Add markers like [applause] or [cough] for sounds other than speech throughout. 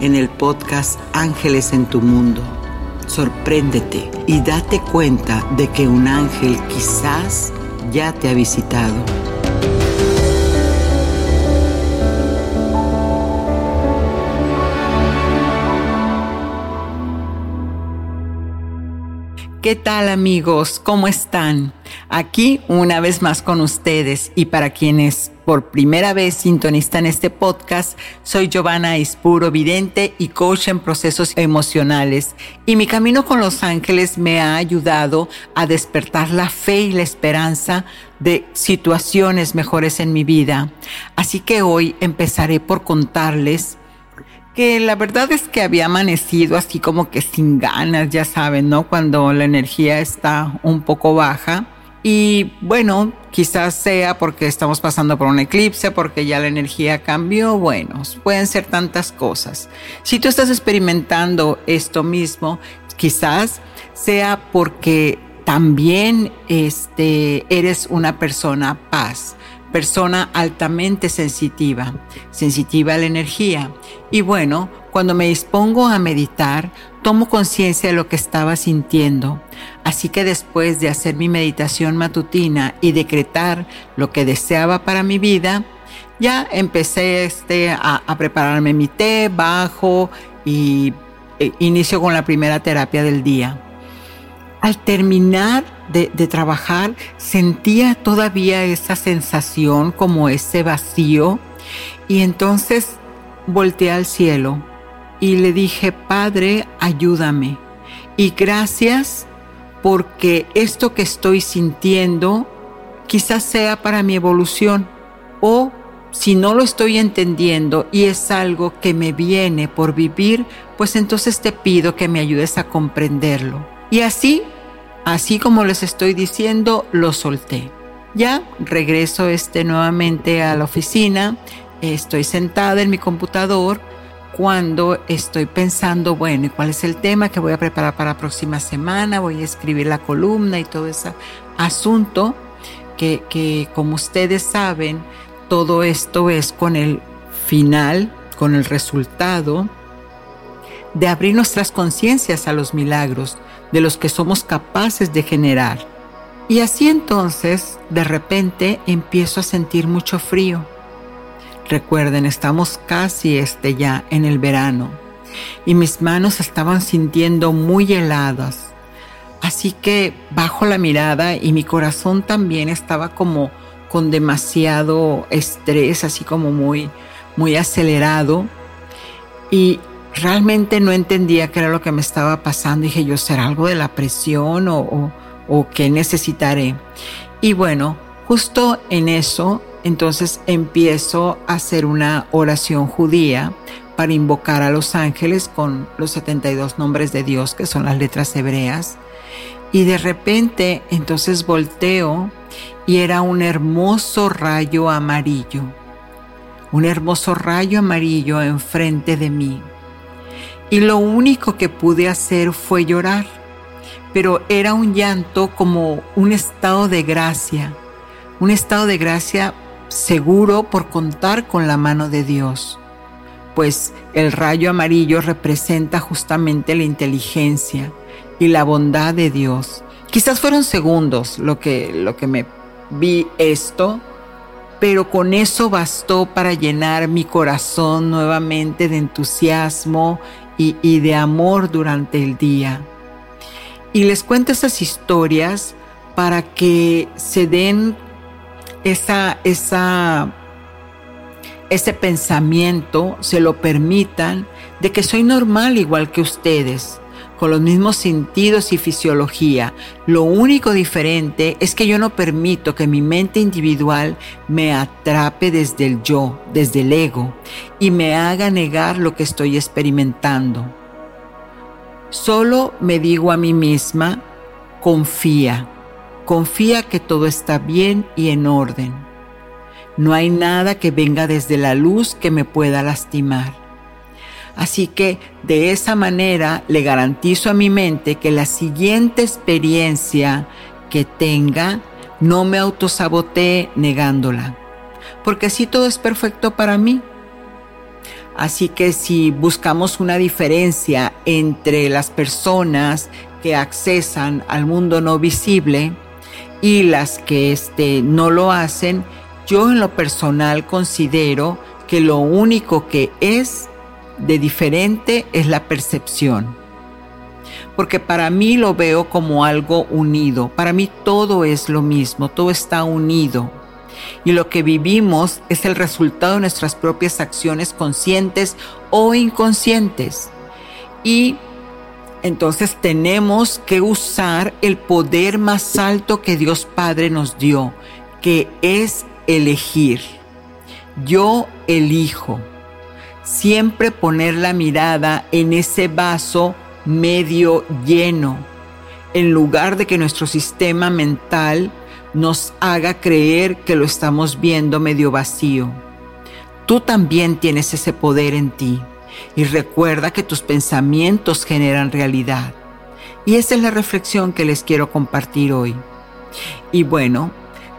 en el podcast Ángeles en tu Mundo. Sorpréndete y date cuenta de que un ángel quizás ya te ha visitado. ¿Qué tal amigos? ¿Cómo están? Aquí una vez más con ustedes y para quienes por primera vez sintonizan este podcast, soy Giovanna Ispuro, vidente y coach en procesos emocionales y mi camino con los ángeles me ha ayudado a despertar la fe y la esperanza de situaciones mejores en mi vida. Así que hoy empezaré por contarles que la verdad es que había amanecido así como que sin ganas, ya saben, ¿no? Cuando la energía está un poco baja. Y bueno, quizás sea porque estamos pasando por un eclipse, porque ya la energía cambió. Bueno, pueden ser tantas cosas. Si tú estás experimentando esto mismo, quizás sea porque también este, eres una persona paz persona altamente sensitiva, sensitiva a la energía. Y bueno, cuando me dispongo a meditar, tomo conciencia de lo que estaba sintiendo. Así que después de hacer mi meditación matutina y decretar lo que deseaba para mi vida, ya empecé este, a, prepararme mi té, bajo y e, inicio con la primera terapia del día. Al terminar de, trabajar, sentía todavía esa sensación como ese vacío. Y entonces volteé al cielo y le dije, Padre, ayúdame. Y gracias porque esto que estoy sintiendo quizás sea para mi evolución. O si no lo estoy entendiendo y es algo que me viene por vivir, pues entonces te pido que me ayudes a comprenderlo. Y así Así como les estoy diciendo, lo solté. Ya regreso este nuevamente a la oficina, estoy sentada en mi computador cuando estoy pensando, bueno, ¿y cuál es el tema que voy a preparar para la próxima semana? Voy a escribir la columna y todo ese asunto que, que como ustedes saben, todo esto es con el final, con el resultado de abrir nuestras conciencias a los milagros de los que somos capaces de generar. Y así entonces, de repente, empiezo a sentir mucho frío. Recuerden, estamos casi este ya en el verano y mis manos estaban sintiendo muy heladas. Así que bajo la mirada y mi corazón también estaba como con demasiado estrés, así como muy, muy acelerado. Y realmente no entendía qué era lo que me estaba pasando. Dije yo, ¿será algo de la presión o, o, qué necesitaré? Y bueno, justo en eso, entonces empiezo a hacer una oración judía para invocar a los ángeles con los 72 nombres de Dios, que son las letras hebreas. Y de repente, entonces volteo y era un hermoso rayo amarillo, un hermoso rayo amarillo enfrente de mí y lo único que pude hacer fue llorar, pero era un llanto como un estado de gracia, un estado de gracia seguro por contar con la mano de Dios, pues el rayo amarillo representa justamente la inteligencia y la bondad de Dios. Quizás fueron segundos lo que, lo que me vi esto, pero con eso bastó para llenar mi corazón nuevamente de entusiasmo y, de amor durante el día. Y les cuento esas historias para que se den esa, esa, ese pensamiento, se lo permitan, de que soy normal igual que ustedes, con los mismos sentidos y fisiología. Lo único diferente es que yo no permito que mi mente individual me atrape desde el yo, desde el ego, y me haga negar lo que estoy experimentando. Solo me digo a mí misma, confía, confía que todo está bien y en orden. No hay nada que venga desde la luz que me pueda lastimar. Así que de esa manera le garantizo a mi mente que la siguiente experiencia que tenga no me autosabotee negándola, porque así todo es perfecto para mí. Así que si buscamos una diferencia entre las personas que accesan al mundo no visible y las que este, no lo hacen, yo en lo personal considero que lo único que es de diferente es la percepción. Porque para mí lo veo como algo unido. Para mí todo es lo mismo, todo está unido. Y lo que vivimos es el resultado de nuestras propias acciones conscientes o inconscientes. Y entonces tenemos que usar el poder más alto que Dios Padre nos dio, que es elegir. Yo elijo siempre poner la mirada en ese vaso medio lleno, en lugar de que nuestro sistema mental nos haga creer que lo estamos viendo medio vacío. Tú también tienes ese poder en ti y recuerda que tus pensamientos generan realidad. Y esa es la reflexión que les quiero compartir hoy. Y bueno,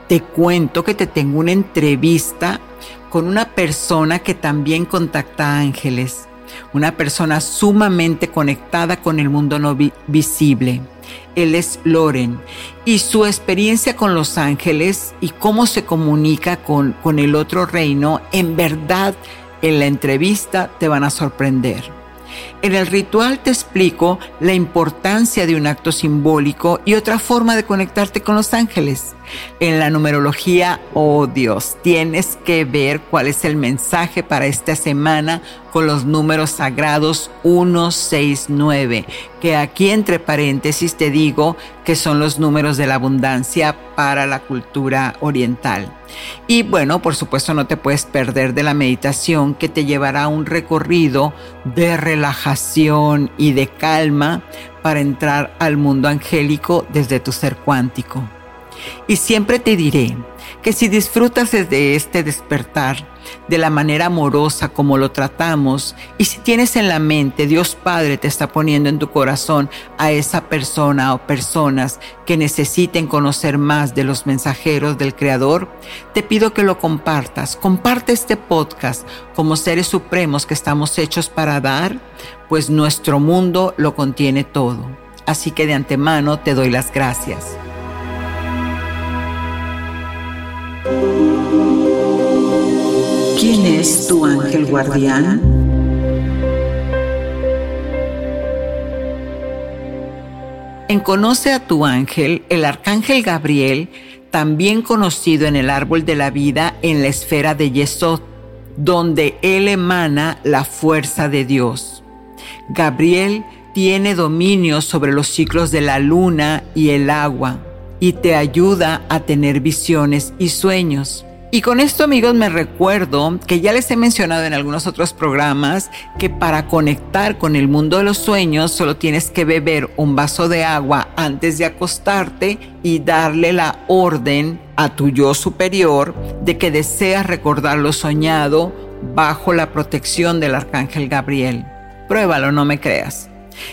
te cuento que te tengo una entrevista con una persona que también contacta ángeles, una persona sumamente conectada con el mundo no visible. Él es Loren y su experiencia con los ángeles y cómo se comunica con, con el otro reino, en verdad en la entrevista te van a sorprender. En el ritual te explico la importancia de un acto simbólico y otra forma de conectarte con los ángeles. En la numerología, oh Dios, tienes que ver cuál es el mensaje para esta semana con los números sagrados 169, que aquí entre paréntesis te digo que son los números de la abundancia para la cultura oriental. Y bueno, por supuesto no te puedes perder de la meditación que te llevará a un recorrido de relajación y de calma para entrar al mundo angélico desde tu ser cuántico. Y siempre te diré que si disfrutas de este despertar de la manera amorosa como lo tratamos, y si tienes en la mente Dios Padre te está poniendo en tu corazón a esa persona o personas que necesiten conocer más de los mensajeros del Creador, te pido que lo compartas. Comparte este podcast como seres supremos que estamos hechos para dar, pues nuestro mundo lo contiene todo. Así que de antemano te doy las gracias. Es tu ángel guardián? En Conoce a tu ángel, el arcángel Gabriel, también conocido en el árbol de la vida en la esfera de Yesod, donde él emana la fuerza de Dios. Gabriel tiene dominio sobre los ciclos de la luna y el agua y te ayuda a tener visiones y sueños. Y con esto amigos me recuerdo que ya les he mencionado en algunos otros programas que para conectar con el mundo de los sueños solo tienes que beber un vaso de agua antes de acostarte y darle la orden a tu yo superior de que deseas recordar lo soñado bajo la protección del arcángel Gabriel. Pruébalo, no me creas.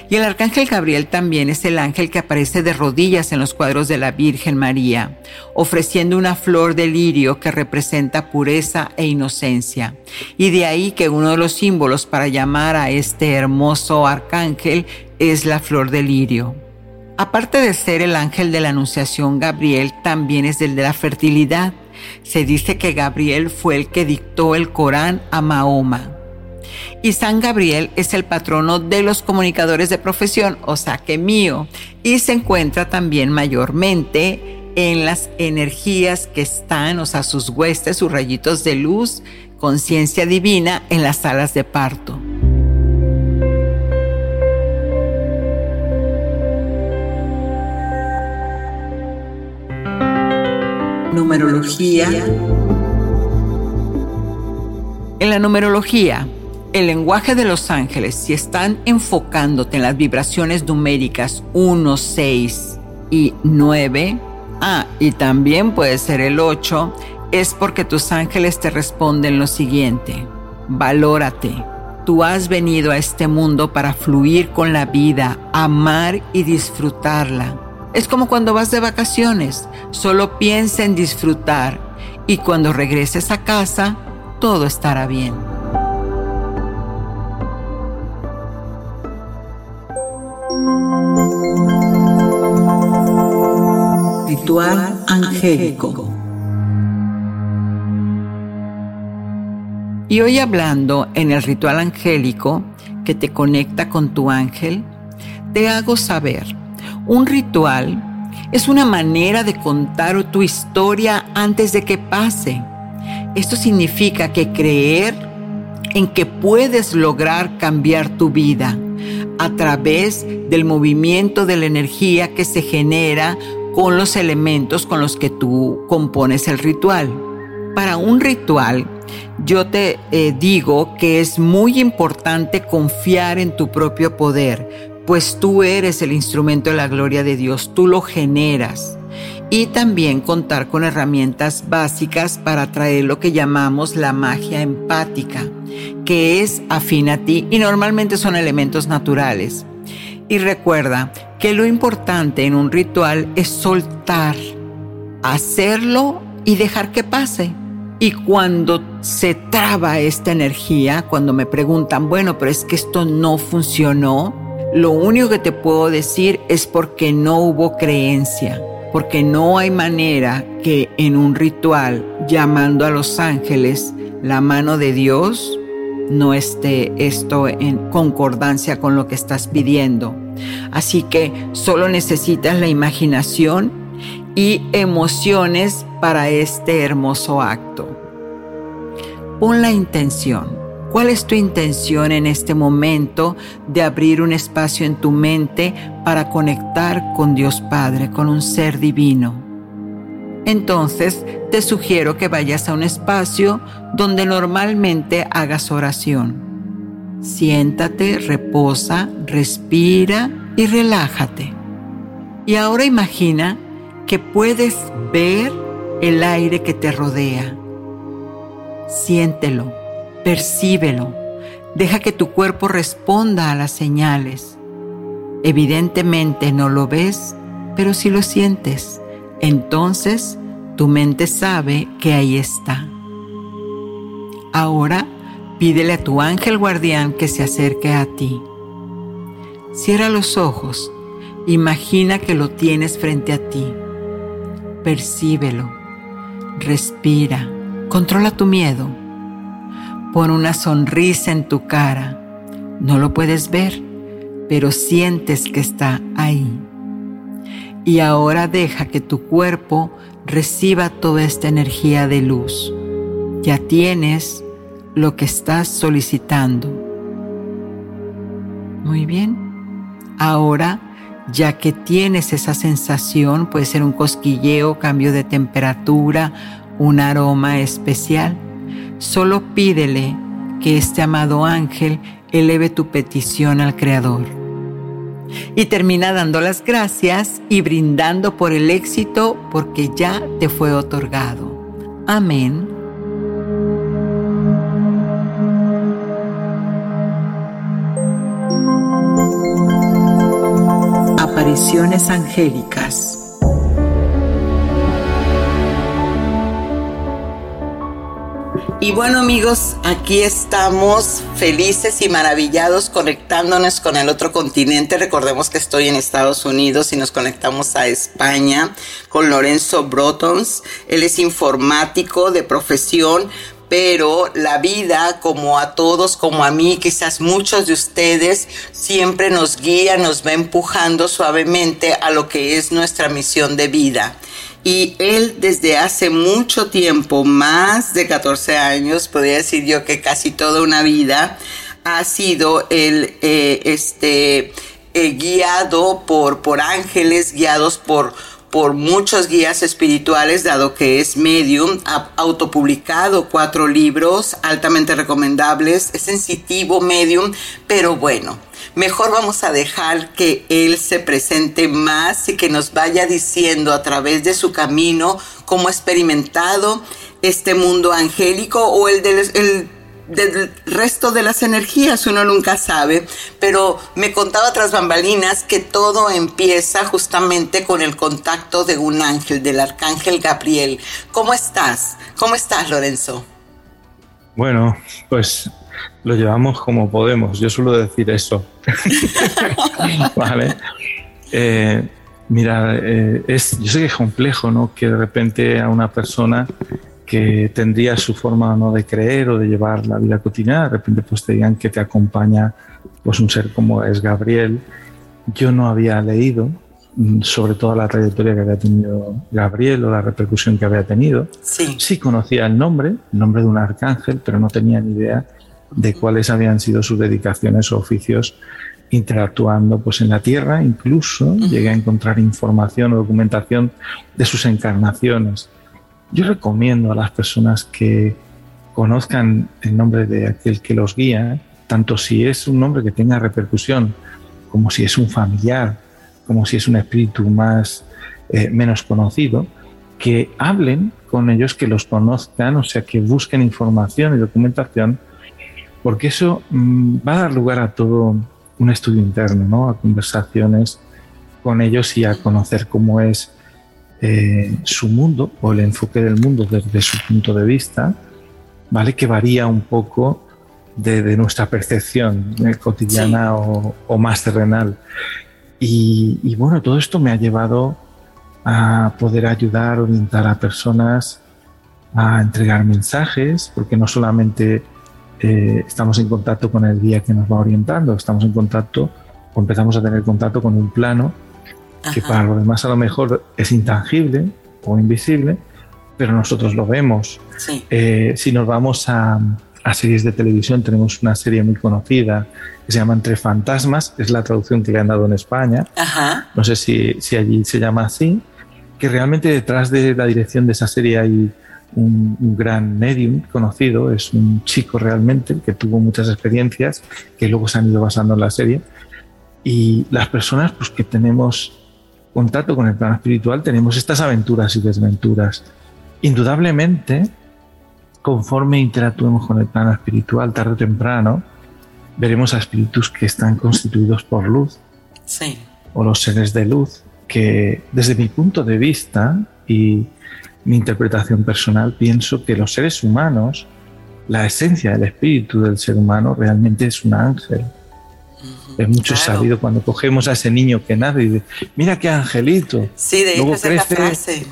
Y el arcángel Gabriel también es el ángel que aparece de rodillas en los cuadros de la Virgen María, ofreciendo una flor de lirio que representa pureza e inocencia. Y de ahí que uno de los símbolos para llamar a este hermoso arcángel es la flor de lirio. Aparte de ser el ángel de la Anunciación, Gabriel también es el de la fertilidad. Se dice que Gabriel fue el que dictó el Corán a Mahoma. Y San Gabriel es el patrono de los comunicadores de profesión, o sea que mío, y se encuentra también mayormente en las energías que están, o sea, sus huestes, sus rayitos de luz, conciencia divina en las salas de parto. Numerología. En la numerología, el lenguaje de los ángeles, si están enfocándote en las vibraciones numéricas 1, 6 y 9, ah, y también puede ser el 8, es porque tus ángeles te responden lo siguiente, valórate. Tú has venido a este mundo para fluir con la vida, amar y disfrutarla. Es como cuando vas de vacaciones, solo piensa en disfrutar y cuando regreses a casa, todo estará bien. Ritual angélico. Y hoy hablando en el ritual angélico que te conecta con tu ángel, te hago saber, un ritual es una manera de contar tu historia antes de que pase. Esto significa que creer en que puedes lograr cambiar tu vida a través del movimiento de la energía que se genera con los elementos con los que tú compones el ritual. Para un ritual, yo te eh, digo que es muy importante confiar en tu propio poder, pues tú eres el instrumento de la gloria de Dios, tú lo generas. Y también contar con herramientas básicas para traer lo que llamamos la magia empática, que es afín a ti y normalmente son elementos naturales. Y recuerda que lo importante en un ritual es soltar, hacerlo y dejar que pase. Y cuando se traba esta energía, cuando me preguntan, bueno, pero es que esto no funcionó, lo único que te puedo decir es porque no hubo creencia, porque no hay manera que en un ritual llamando a los ángeles la mano de Dios no esté esto en concordancia con lo que estás pidiendo. Así que solo necesitas la imaginación y emociones para este hermoso acto. Pon la intención. ¿Cuál es tu intención en este momento de abrir un espacio en tu mente para conectar con Dios Padre, con un ser divino? Entonces te sugiero que vayas a un espacio donde normalmente hagas oración. Siéntate, reposa, respira y relájate. Y ahora imagina que puedes ver el aire que te rodea. Siéntelo, percíbelo, deja que tu cuerpo responda a las señales. Evidentemente no lo ves, pero si lo sientes entonces tu mente sabe que ahí está. Ahora pídele a tu ángel guardián que se acerque a ti. Cierra los ojos, imagina que lo tienes frente a ti. Percíbelo, respira, controla tu miedo. Pon una sonrisa en tu cara. No lo puedes ver, pero sientes que está ahí y ahora deja que tu cuerpo reciba toda esta energía de luz. Ya tienes lo que estás solicitando. Muy bien. Ahora, ya que tienes esa sensación, puede ser un cosquilleo, cambio de temperatura, un aroma especial, solo pídele que este amado ángel eleve tu petición al Creador y termina dando las gracias y brindando por el éxito porque ya te fue otorgado. Amén. Visiones angélicas. Y bueno amigos, aquí estamos felices y maravillados conectándonos con el otro continente. Recordemos que estoy en Estados Unidos y nos conectamos a España con Lorenzo Brotons. Él es informático de profesión, pero la vida, como a todos, como a mí, quizás muchos de ustedes, siempre nos guía, nos va empujando suavemente a lo que es nuestra misión de vida. Y él desde hace mucho tiempo, más de 14 años, podría decir yo que casi toda una vida, ha sido el, eh, este, eh, guiado por, por ángeles, guiados por, por muchos guías espirituales, dado que es medium, ha autopublicado cuatro libros altamente recomendables, es sensitivo, medium, pero bueno, mejor vamos a dejar que Él se presente más y que nos vaya diciendo a través de su camino cómo ha experimentado este mundo angélico o el del, resto de las energías, uno nunca sabe, pero me contaba tras bambalinas que todo empieza justamente con el contacto de un ángel, del arcángel Gabriel. ¿Cómo estás? ¿Cómo estás, Lorenzo? Bueno, pues lo llevamos como podemos. Yo suelo decir eso. [laughs] vale. Eh, mira, eh, es, yo sé que es complejo, ¿no? Que de repente a una persona que tendría su forma ¿no? de creer o de llevar la vida cotidiana, de repente pues te digan que te acompaña pues un ser como es Gabriel. Yo no había leído mm, sobre toda la trayectoria que había tenido Gabriel o la repercusión que había tenido. Sí. sí conocía el nombre, el nombre de un arcángel, pero no tenía ni idea de cuáles habían sido sus dedicaciones o oficios interactuando pues en la Tierra, incluso llegué a encontrar información o documentación de sus encarnaciones. Yo recomiendo a las personas que conozcan el nombre de aquel que los guía, tanto si es un nombre que tenga repercusión, como si es un familiar, como si es un espíritu más eh, menos conocido, que hablen con ellos, que los conozcan, o sea, que busquen información y documentación porque eso mm, va a dar lugar a todo un estudio interno, ¿no? a conversaciones con ellos y a conocer cómo es eh, su mundo o el enfoque del mundo desde su punto de vista, ¿vale? que varía un poco de, nuestra percepción eh, cotidiana o, más terrenal. Y, y, bueno, todo esto me ha llevado a poder ayudar, orientar a personas a entregar mensajes, porque no solamente eh, estamos en contacto con el guía que nos va orientando, estamos en contacto o empezamos a tener contacto con un plano que para los demás a lo mejor es intangible o invisible, pero nosotros lo vemos. Eh, si nos vamos a, series de televisión, tenemos una serie muy conocida que se llama Entre Fantasmas, es la traducción que le han dado en España. No sé si, si allí se llama así, que realmente detrás de la dirección de esa serie hay un, gran medium conocido, es un chico realmente que tuvo muchas experiencias que luego se han ido basando en la serie. Y las personas pues, que tenemos contacto con el plano espiritual tenemos estas aventuras y desventuras. Indudablemente, conforme interactuemos con el plano espiritual tarde o temprano, veremos a espíritus que están constituidos por luz. Sí. O los seres de luz, que desde mi punto de vista, y mi interpretación personal, pienso que los seres humanos, la esencia del espíritu del ser humano realmente es un ángel. Es mucho sabido cuando cogemos a ese niño que nace y dice, mira qué angelito. Sí, de luego crece, frase.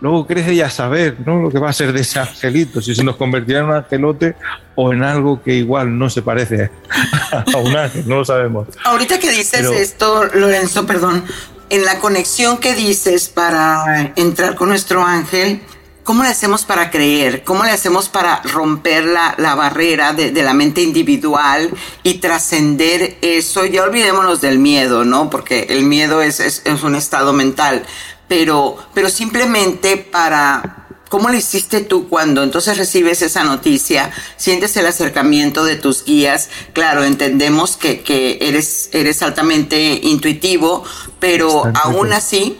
Luego crece ya saber ¿no? lo que va a ser de ese angelito, si se nos convertirá en un angelote o en algo que igual no se parece [laughs] a un ángel, no lo sabemos. Ahorita que dices esto, Lorenzo, perdón, en la conexión que dices para entrar con nuestro ángel, ¿cómo le hacemos para creer? ¿Cómo le hacemos para romper la, barrera de, la mente individual y trascender eso? Ya olvidémonos del miedo, ¿no? Porque el miedo es, es un estado mental, pero, pero simplemente para ¿Cómo lo hiciste tú cuando entonces recibes esa noticia? ¿Sientes el acercamiento de tus guías? Claro, entendemos que, eres, eres altamente intuitivo, pero aún así,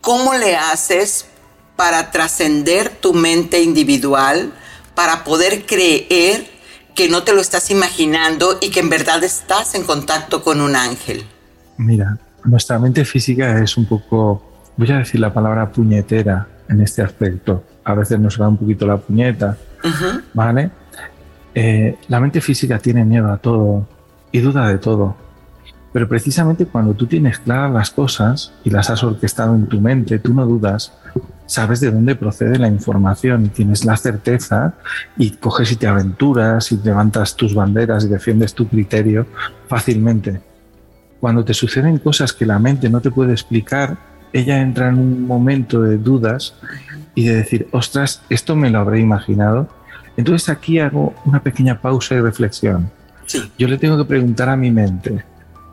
¿cómo le haces para trascender tu mente individual, para poder creer que no te lo estás imaginando y que en verdad estás en contacto con un ángel? Mira, nuestra mente física es un poco, voy a decir la palabra puñetera en este aspecto. A veces nos da un poquito la puñeta, ¿vale? Eh, la mente física tiene miedo a todo y duda de todo. Pero precisamente cuando tú tienes claras las cosas y las has orquestado en tu mente, tú no dudas, sabes de dónde procede la información y tienes la certeza y coges y te aventuras y levantas tus banderas y defiendes tu criterio fácilmente. Cuando te suceden cosas que la mente no te puede explicar, ella entra en un momento de dudas y de decir, ostras, esto me lo habré imaginado. Entonces aquí hago una pequeña pausa y reflexión. Yo le tengo que preguntar a mi mente,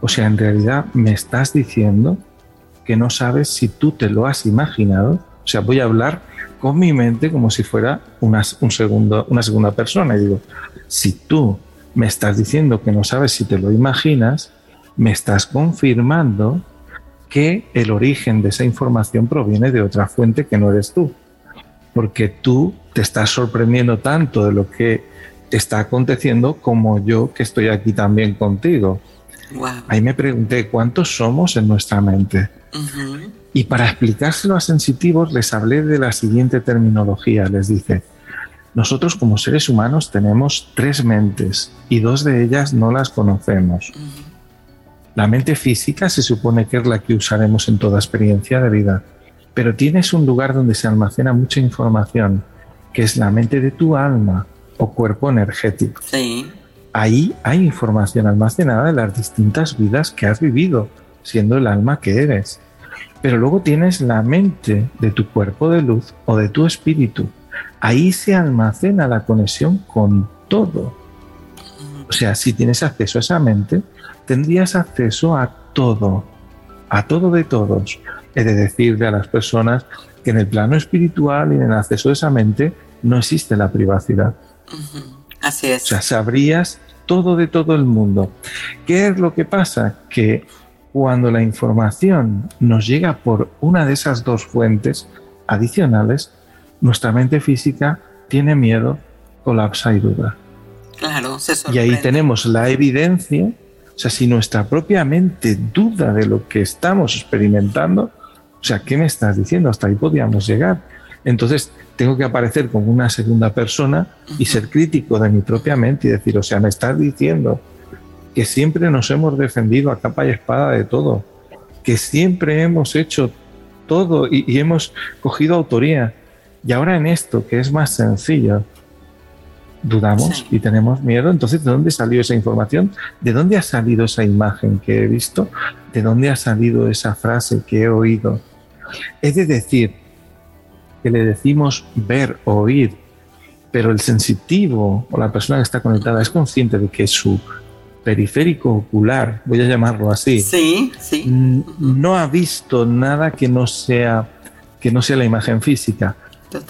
o sea, en realidad me estás diciendo que no sabes si tú te lo has imaginado o sea, voy a hablar con mi mente como si fuera una, un segundo, una segunda persona. Y digo, si tú me estás diciendo que no sabes si te lo imaginas, me estás confirmando que el origen de esa información proviene de otra fuente que no eres tú. Porque tú te estás sorprendiendo tanto de lo que está aconteciendo como yo que estoy aquí también contigo. Ahí me pregunté, ¿cuántos somos en nuestra mente? Y para explicárselo a sensitivos les hablé de la siguiente terminología. Les dice, nosotros como seres humanos tenemos tres mentes y dos de ellas no las conocemos. La mente física se supone que es la que usaremos en toda experiencia de vida, pero tienes un lugar donde se almacena mucha información, que es la mente de tu alma o cuerpo energético. Ahí hay información almacenada de las distintas vidas que has vivido, siendo el alma que eres. Pero luego tienes la mente de tu cuerpo de luz o de tu espíritu. Ahí se almacena la conexión con todo. O sea, si tienes acceso a esa mente, tendrías acceso a todo, a todo de todos. He de decirle a las personas que en el plano espiritual y en el acceso de esa mente no existe la privacidad. Así es. O sea, sabrías todo de todo el mundo. ¿Qué es lo que pasa? Que cuando la información nos llega por una de esas dos fuentes adicionales, nuestra mente física tiene miedo, colapsa y duda. Claro, se Y ahí tenemos la evidencia, o sea, si nuestra propia mente duda de lo que estamos experimentando, o sea, ¿qué me estás diciendo? Hasta ahí podíamos llegar. Entonces, tengo que aparecer como una segunda persona y ser crítico de mi propia mente y decir, o sea, me estás diciendo que siempre nos hemos defendido a capa y espada de todo, que siempre hemos hecho todo y, hemos cogido autoría. Y ahora en esto, que es más sencillo, dudamos y tenemos miedo. Entonces, ¿de dónde salió esa información? ¿De dónde ha salido esa imagen que he visto? ¿De dónde ha salido esa frase que he oído? Es de decir, que le decimos ver oír, pero el sensitivo o la persona que está conectada es consciente de que su periférico ocular, voy a llamarlo así, sí, sí. no ha visto nada que no sea que no sea la imagen física.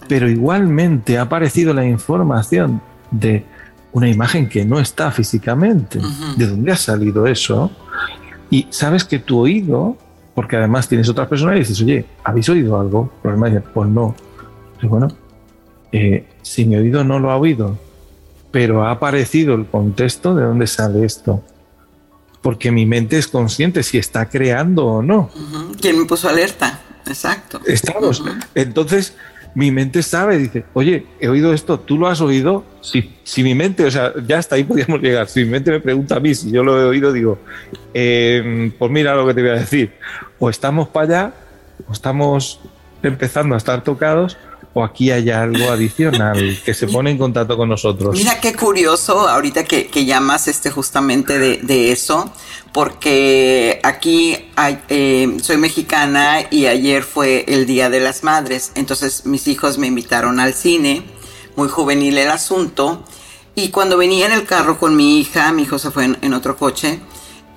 Pero igualmente ha aparecido la información de una imagen que no está físicamente. ¿De dónde ha salido eso? Y sabes que tu oído, porque además tienes otras personas y dices, oye, ¿habéis oído algo? pues no. bueno, eh, si mi oído no lo ha oído, pero ha aparecido el contexto de dónde sale esto. Porque mi mente es consciente si está creando o no. ¿Quién me puso alerta? Exacto. Estamos. Entonces, mi mente sabe, dice, oye, he oído esto, ¿tú lo has oído? Si, si mi mente, o sea, ya hasta ahí podríamos llegar. Si mi mente me pregunta a mí si yo lo he oído, digo, em, pues mira lo que te voy a decir. O estamos para allá, o estamos empezando a estar tocados, o aquí hay algo adicional que se pone en contacto con nosotros. Mira qué curioso ahorita que, llamas este justamente de, eso, porque aquí eh, soy mexicana y ayer fue el Día de las Madres, entonces mis hijos me invitaron al cine, muy juvenil el asunto, y cuando venía en el carro con mi hija, mi hijo se fue en otro coche,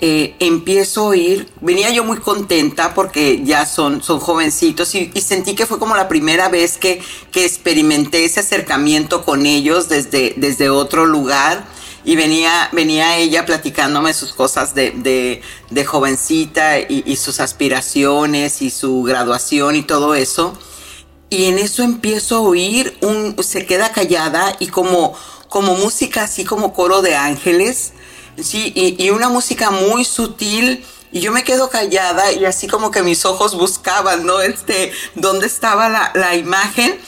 eh, empiezo a oír, venía yo muy contenta porque ya son, son jovencitos y, sentí que fue como la primera vez que, que experimenté ese acercamiento con ellos desde, desde otro lugar y venía, venía ella platicándome sus cosas de, de, jovencita y, y, sus aspiraciones y su graduación y todo eso. Y en eso empiezo a oír, un, se queda callada y como, como música así como coro de ángeles Sí, y, una música muy sutil Y yo me quedo callada y así como que mis ojos buscaban, ¿no? Este, dónde estaba la, la imagen.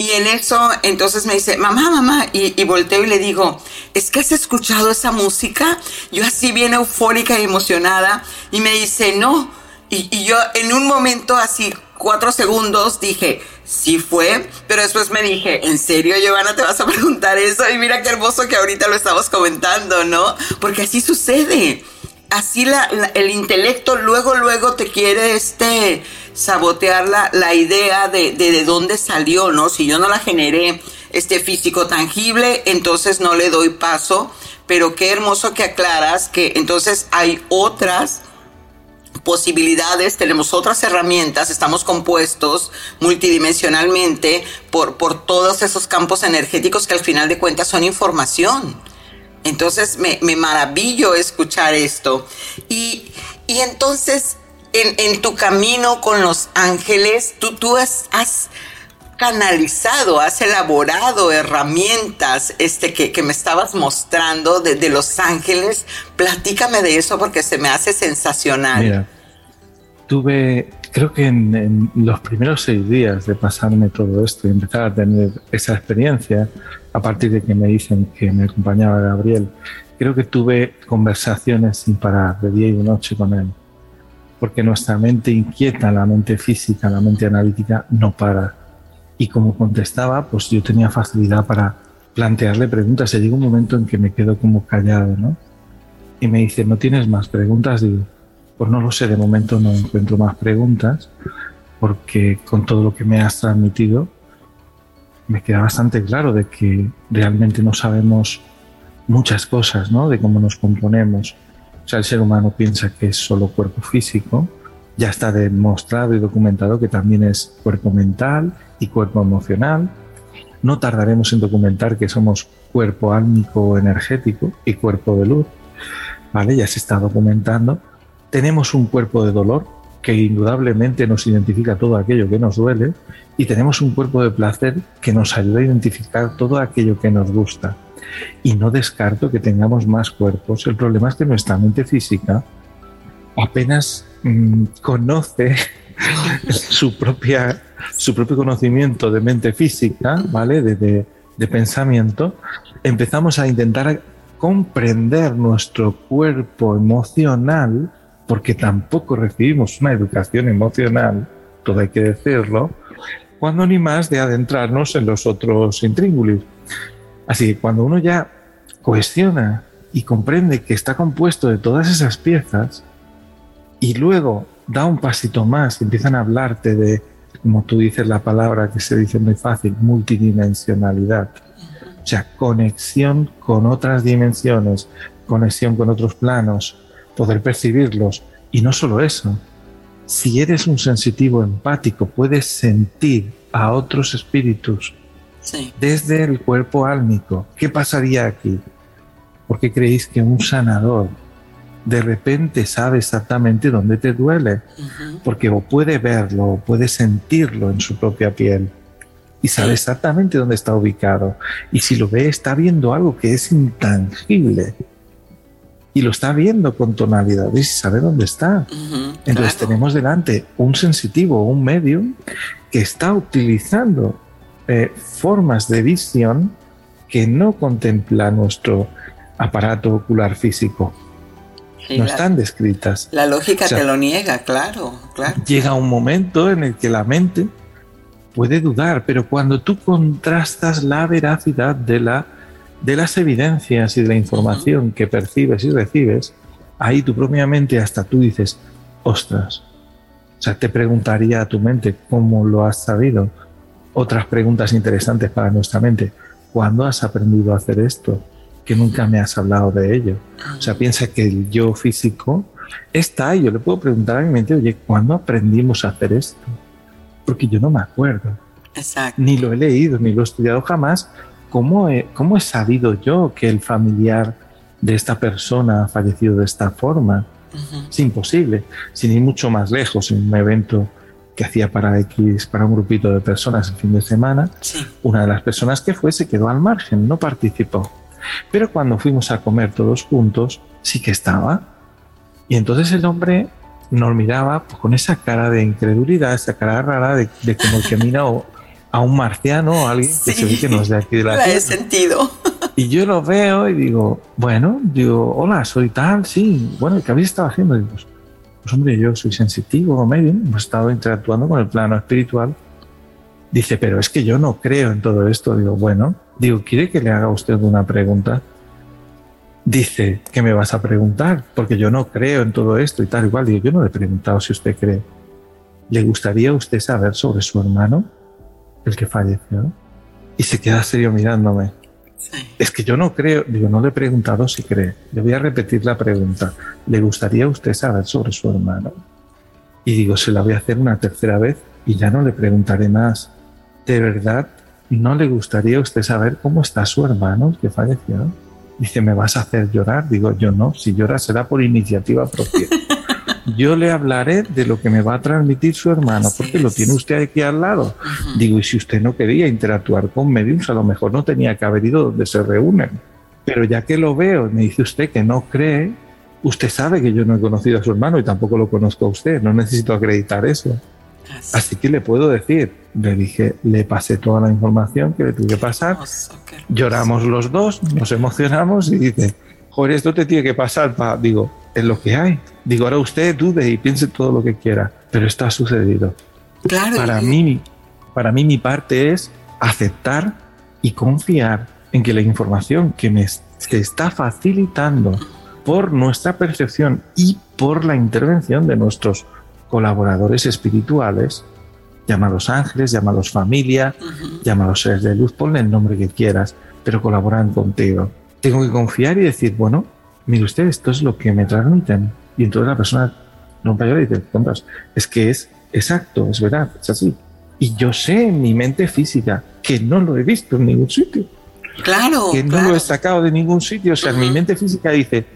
Y en eso, entonces me dice, mamá, mamá, y, y, volteo y le digo, ¿es que has escuchado esa música? Yo así bien eufórica y emocionada, y me dice, no. Y, y yo en un momento así, cuatro segundos, dije, sí fue, pero después me dije, ¿en serio, Giovanna, te vas a preguntar eso? Y mira qué hermoso que ahorita lo estamos comentando, ¿no? Porque así sucede así la, el intelecto luego, luego te quiere este, sabotear la, la idea de, de, de, dónde salió, ¿no? Si yo no la generé este físico tangible, entonces no le doy paso. Pero qué hermoso que aclaras que entonces hay otras posibilidades, tenemos otras herramientas, estamos compuestos multidimensionalmente por, por todos esos campos energéticos que al final de cuentas son información. Entonces me, me maravillo escuchar esto. Y, y entonces, en, tu camino con los ángeles, tú, tú has, canalizado, has elaborado herramientas este, que, que me estabas mostrando de, de, los ángeles. Platícame de eso porque se me hace sensacional. Mira, tuve, creo que en, en los primeros seis días de pasarme todo esto y empezar a tener esa experiencia, a partir de que me dicen que me acompañaba Gabriel, creo que tuve conversaciones sin parar, de día y de noche con él. Porque nuestra mente inquieta, la mente física, la mente analítica, no para. Y como contestaba, pues yo tenía facilidad para plantearle preguntas. Y llega un momento en que me quedo como callado, ¿no? Y me dice, ¿no tienes más preguntas? Digo, pues no lo sé, de momento no encuentro más preguntas, porque con todo lo que me has transmitido, me queda bastante claro de que realmente no sabemos muchas cosas, ¿no? De cómo nos componemos. O sea, el ser humano piensa que es solo cuerpo físico. Ya está demostrado y documentado que también es cuerpo mental y cuerpo emocional. No tardaremos en documentar que somos cuerpo álmico energético y cuerpo de luz. ¿Vale? Ya se está documentando. Tenemos un cuerpo de dolor que indudablemente nos identifica todo aquello que nos duele y tenemos un cuerpo de placer que nos ayuda a identificar todo aquello que nos gusta. Y no descarto que tengamos más cuerpos. El problema es que nuestra mente física apenas mmm, conoce [laughs] su, propia, su propio conocimiento de mente física, ¿vale? De, de, de pensamiento. Empezamos a intentar comprender nuestro cuerpo emocional porque tampoco recibimos una educación emocional, todo hay que decirlo, cuando ni más de adentrarnos en los otros intríngulis. Así que cuando uno ya cuestiona y comprende que está compuesto de todas esas piezas y luego da un pasito más y empiezan a hablarte de, como tú dices la palabra que se dice muy fácil, multidimensionalidad. O sea, conexión con otras dimensiones, conexión con otros planos, poder percibirlos. Y no solo eso, si eres un sensitivo empático, puedes sentir a otros espíritus sí. desde el cuerpo álmico. ¿Qué pasaría aquí? ¿Por qué creéis que un sanador de repente sabe exactamente dónde te duele? Uh -huh. Porque o puede verlo o puede sentirlo en su propia piel y sabe exactamente dónde está ubicado. Y si lo ve, está viendo algo que es intangible y lo está viendo con tonalidades y sabe dónde está. Uh -huh, Entonces claro. tenemos delante un sensitivo, un medium que está utilizando eh, formas de visión que no contempla nuestro aparato ocular físico. No la, están descritas. La lógica o sea, te lo niega, claro, claro. Llega un momento en el que la mente puede dudar, pero cuando tú contrastas la veracidad de la de las evidencias y de la información uh -huh. que percibes y recibes, ahí tu propia mente hasta tú dices, ostras, o sea, te preguntaría a tu mente cómo lo has sabido. Otras preguntas interesantes para nuestra mente. ¿Cuándo has aprendido a hacer esto? Que nunca me has hablado de ello. O sea, piensa que el yo físico está ahí. Yo le puedo preguntar a mi mente, oye, ¿cuándo aprendimos a hacer esto? Porque yo no me acuerdo. Exacto. Ni lo he leído, ni lo he estudiado jamás, ¿cómo he, ¿cómo he sabido yo que el familiar de esta persona ha fallecido de esta forma? Uh -huh. Es imposible, sin ir mucho más lejos, en un evento que hacía para X, para un grupito de personas el fin de semana, sí. una de las personas que fue se quedó al margen, no participó. Pero cuando fuimos a comer todos juntos, sí que estaba. Y entonces el hombre nos miraba pues, con esa cara de incredulidad, esa cara rara de, como el que mira a un marciano o a alguien que se ve que no es de aquí de la, [laughs] la he sentido. Y yo lo veo y digo, bueno, digo, hola, soy tal, sí, bueno, ¿qué habéis estado haciendo? Digo, pues, hombre, yo soy sensitivo, medio, hemos estado interactuando con el plano espiritual. Dice, pero es que yo no creo en todo esto. Digo, bueno, digo, ¿quiere que le haga a usted una pregunta? Dice, ¿qué me vas a preguntar? Porque yo no creo en todo esto y tal, igual. Digo, yo no le he preguntado si usted cree. ¿Le gustaría a usted saber sobre su hermano, el que falleció? Y se queda serio mirándome. Es que yo no creo, digo, no le he preguntado si cree. Le voy a repetir la pregunta. ¿Le gustaría a usted saber sobre su hermano? Y digo, se la voy a hacer una tercera vez y ya no le preguntaré más. ¿De verdad no le gustaría a usted saber cómo está su hermano que falleció? Dice, ¿me vas a hacer llorar? Digo, yo no, si llora será por iniciativa propia. [laughs] yo le hablaré de lo que me va a transmitir su hermano, porque lo tiene usted aquí al lado. Digo, y si usted no quería interactuar con mediums, a lo mejor no tenía que haber ido donde se reúnen. Pero ya que lo veo, me dice usted que no cree, usted sabe que yo no he conocido a su hermano y tampoco lo conozco a usted, no necesito acreditar eso. Así que le puedo decir, le dije, le pasé toda la información que le tuve que pasar, lloramos los dos, nos emocionamos y dice, joder, esto te tiene que pasar, pa. digo, es lo que hay. Digo, ahora usted dude y piense todo lo que quiera, pero esto ha sucedido. Claro. Para, mí, para mí mi parte es aceptar y confiar en que la información que me se está facilitando por nuestra percepción y por la intervención de nuestros colaboradores espirituales, llamados ángeles, llamados familia, llamados seres de luz, ponle el nombre que quieras, pero colaboran contigo. Tengo que confiar y decir, bueno, mire usted, esto es lo que me transmiten. Y entonces la persona no y dice, es que es exacto, es verdad, es así. Y yo sé en mi mente física que no lo he visto en ningún sitio. Claro. Que no lo he sacado de ningún sitio. O sea, mi mente física dice,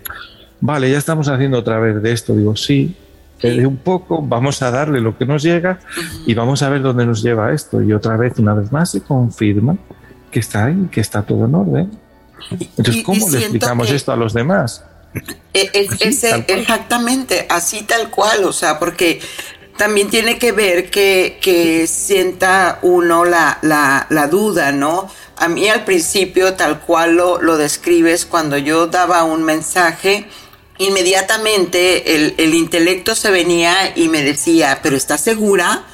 vale, ya estamos haciendo otra vez de esto. Digo, sí, de un poco, vamos a darle lo que nos llega y vamos a ver dónde nos lleva esto. Y otra vez, una vez más, se confirma que está ahí, que está todo en orden. Entonces, ¿cómo le explicamos esto a los demás? E, exactamente, así tal cual, o sea, porque también tiene que ver que, que sienta uno la, la, la, duda, ¿no? A mí al principio, tal cual lo, lo describes, cuando yo daba un mensaje, inmediatamente el, el, intelecto se venía y me decía, pero ¿estás segura?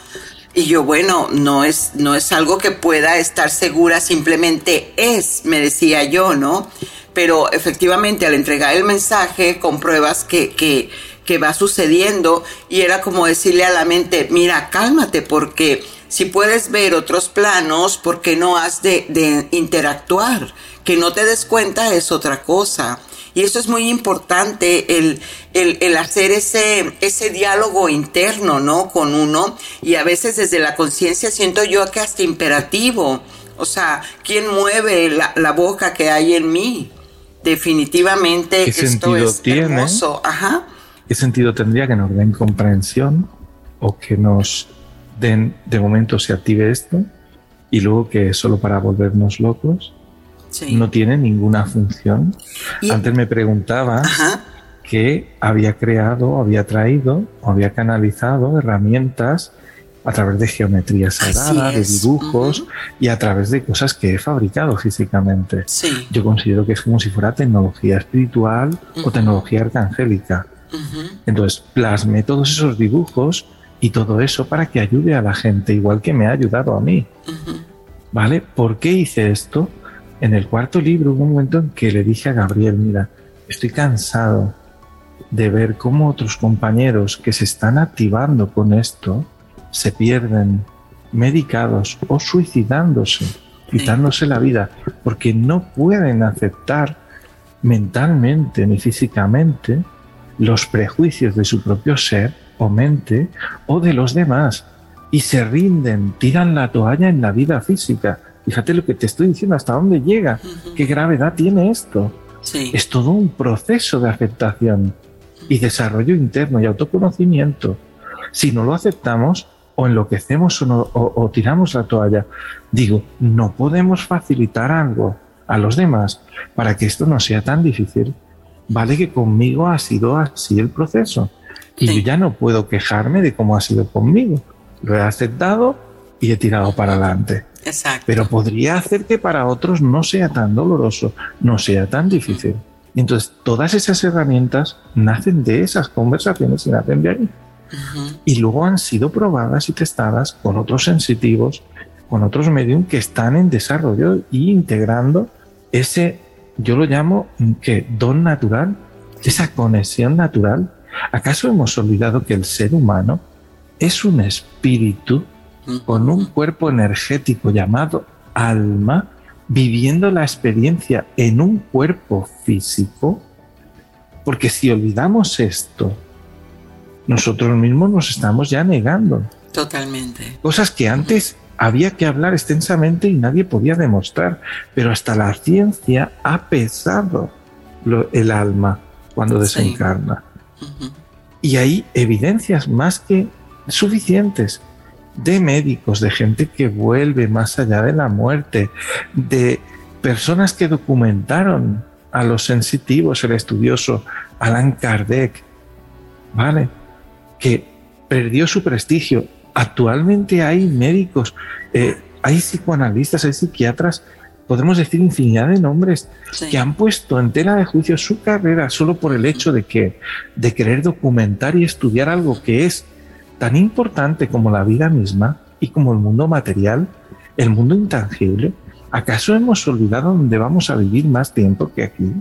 Y yo, bueno, no es, no es algo que pueda estar segura, simplemente es, me decía yo, ¿no? Pero efectivamente al entregar el mensaje compruebas que, que, que va sucediendo y era como decirle a la mente, mira, cálmate porque si puedes ver otros planos, ¿por qué no has de, de interactuar? Que no te des cuenta es otra cosa. Y eso es muy importante, el, el, hacer ese, ese diálogo interno, ¿no? Con uno. Y a veces desde la conciencia siento yo que hasta imperativo. O sea, ¿quién mueve la, boca que hay en mí? Definitivamente esto es hermoso. Ajá. ¿Qué sentido tendría que nos den comprensión o que nos den, de momento se active esto y luego que es solo para volvernos locos? No tiene ninguna función. Antes me preguntaba que había creado, había traído, o había canalizado herramientas a través de geometría sagrada, de dibujos y a través de cosas que he fabricado físicamente. Yo considero que es como si fuera tecnología espiritual o tecnología arcangélica. Entonces, plasmé todos esos dibujos y todo eso para que ayude a la gente, igual que me ha ayudado a mí. ¿Vale? ¿Por qué hice esto? En el cuarto libro hubo un momento en que le dije a Gabriel, mira, estoy cansado de ver cómo otros compañeros que se están activando con esto se pierden medicados o suicidándose, quitándose la vida, porque no pueden aceptar mentalmente ni físicamente los prejuicios de su propio ser o mente o de los demás. Y se rinden, tiran la toalla en la vida física Fíjate lo que te estoy diciendo, hasta dónde llega, qué gravedad tiene esto. Es todo un proceso de aceptación y desarrollo interno y autoconocimiento. Si no lo aceptamos, o enloquecemos o, o, tiramos la toalla. Digo, no podemos facilitar algo a los demás para que esto no sea tan difícil. vale que conmigo ha sido así el proceso. Y yo ya no puedo quejarme de cómo ha sido conmigo. Lo he aceptado y he tirado para adelante. Exacto. Pero podría hacer que para otros no sea tan doloroso, no sea tan difícil. Y entonces todas esas herramientas nacen de esas conversaciones y nacen de ahí. Y luego han sido probadas y testadas con otros sensitivos, con otros medios que están en desarrollo y integrando ese, yo lo llamo que don natural, esa conexión natural. ¿Acaso hemos olvidado que el ser humano es un espíritu con un cuerpo energético llamado alma, viviendo la experiencia en un cuerpo físico? Porque si olvidamos esto, nosotros mismos nos estamos ya negando. Totalmente. Cosas que antes había que hablar extensamente y nadie podía demostrar, pero hasta la ciencia ha pesado el alma cuando desencarna. Y hay evidencias más que suficientes de médicos, de gente que vuelve más allá de la muerte, de personas que documentaron a los sensitivos, el estudioso Alan Kardec, ¿vale? Que perdió su prestigio. Actualmente hay médicos, eh, hay psicoanalistas, hay psiquiatras, podemos decir infinidad de nombres que han puesto en tela de juicio su carrera solo por el hecho de que de querer documentar y estudiar algo que es tan importante como la vida misma y como el mundo material, el mundo intangible, ¿acaso hemos olvidado dónde vamos a vivir más tiempo que aquí?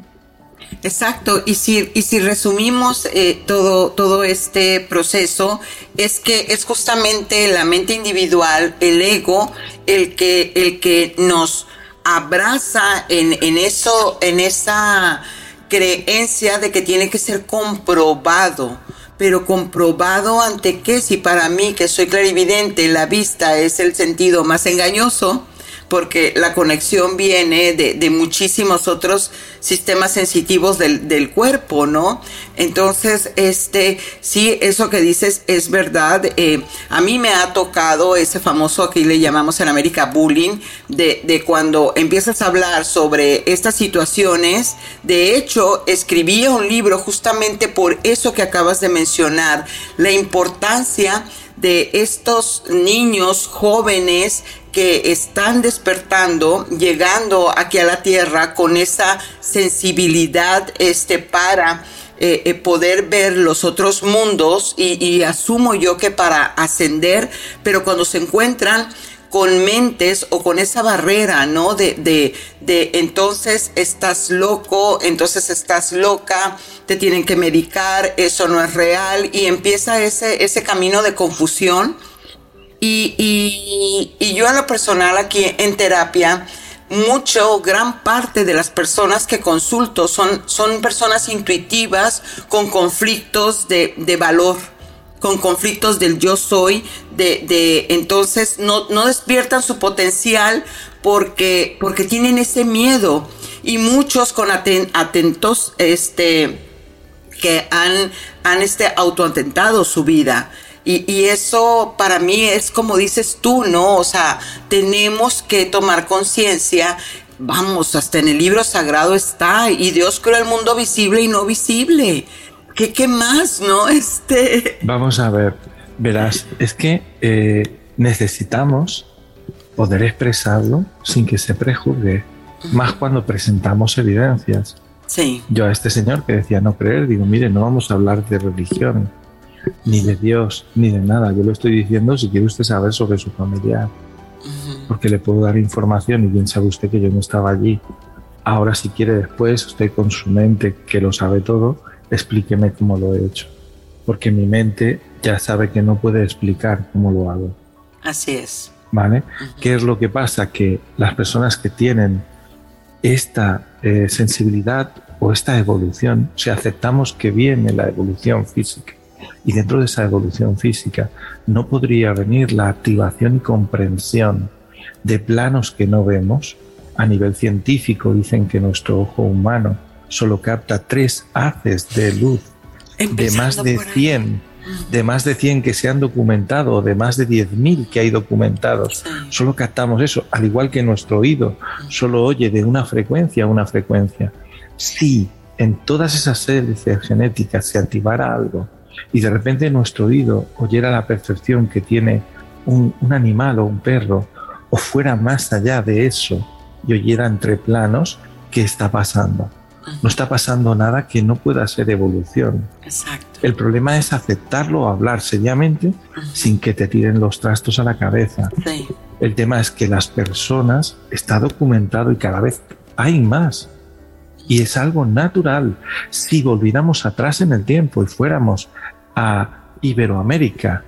Exacto, y si, y si resumimos eh, todo, todo este proceso, es que es justamente la mente individual, el ego, el que, el que nos abraza en, en eso, en esa creencia de que tiene que ser comprobado pero comprobado ante qué, si para mí que soy clarividente, la vista es el sentido más engañoso, porque la conexión viene de, muchísimos otros sistemas sensitivos del, cuerpo, ¿no? Entonces, este, sí, eso que dices es verdad. Eh, a mí me ha tocado ese famoso, aquí le llamamos en América bullying, de, de cuando empiezas a hablar sobre estas situaciones. De hecho, escribí un libro justamente por eso que acabas de mencionar, la importancia de estos niños jóvenes que están despertando, llegando aquí a la tierra con esa sensibilidad este, para eh, eh, poder ver los otros mundos y, y asumo yo que para ascender, pero cuando se encuentran con mentes o con esa barrera, ¿no? De, de, de, entonces estás loco, entonces estás loca, te tienen que medicar, eso no es real y empieza ese, ese camino de confusión y, yo en lo personal aquí en terapia, mucho, gran parte de las personas que consulto son, son personas intuitivas con conflictos de, valor, con conflictos del yo soy, de, de entonces no, no, despiertan su potencial porque, porque tienen ese miedo. Y muchos con atentos, este, que han, han este, autoatentado su vida. Y, eso para mí es como dices tú, ¿no? O sea, tenemos que tomar conciencia. Vamos, hasta en el libro sagrado está. Y Dios creó el mundo visible y no visible. ¿Qué, qué más, no? [laughs] Este. Vamos a ver, verás, es que eh, necesitamos poder expresarlo sin que se prejuzgue, más cuando presentamos evidencias. Sí. Yo a este señor que decía no creer, digo, mire, no vamos a hablar de religión, ni de Dios, ni de nada. Yo lo estoy diciendo si quiere usted saber sobre su familiar, porque le puedo dar información y bien sabe usted que yo no estaba allí. Ahora, si quiere después, usted con su mente, que lo sabe todo, explíqueme cómo lo he hecho. Porque mi mente ya sabe que no puede explicar cómo lo hago. Así es. ¿Vale? ¿Qué es lo que pasa? Que las personas que tienen esta eh, sensibilidad o esta evolución, si aceptamos que viene la evolución física, y dentro de esa evolución física no podría venir la activación y comprensión de planos que no vemos. A nivel científico dicen que nuestro ojo humano solo capta tres haces de luz de más de 100, de más de 100 que se han documentado o de más de 10.000 que hay documentados. Solo captamos eso, al igual que nuestro oído solo oye de una frecuencia a una frecuencia. Sí, en todas esas hélices genéticas se activara algo y de repente nuestro oído oyera la percepción que tiene un, un animal o un perro o fuera más allá de eso y oyera entre planos, ¿qué está pasando? No está pasando nada que no pueda ser evolución. Exacto. El problema es aceptarlo o hablar seriamente sin que te tiren los trastos a la cabeza. Sí. El tema es que las personas está documentado y cada vez hay más. Y es algo natural. Si volviéramos atrás en el tiempo y fuéramos a Iberoamérica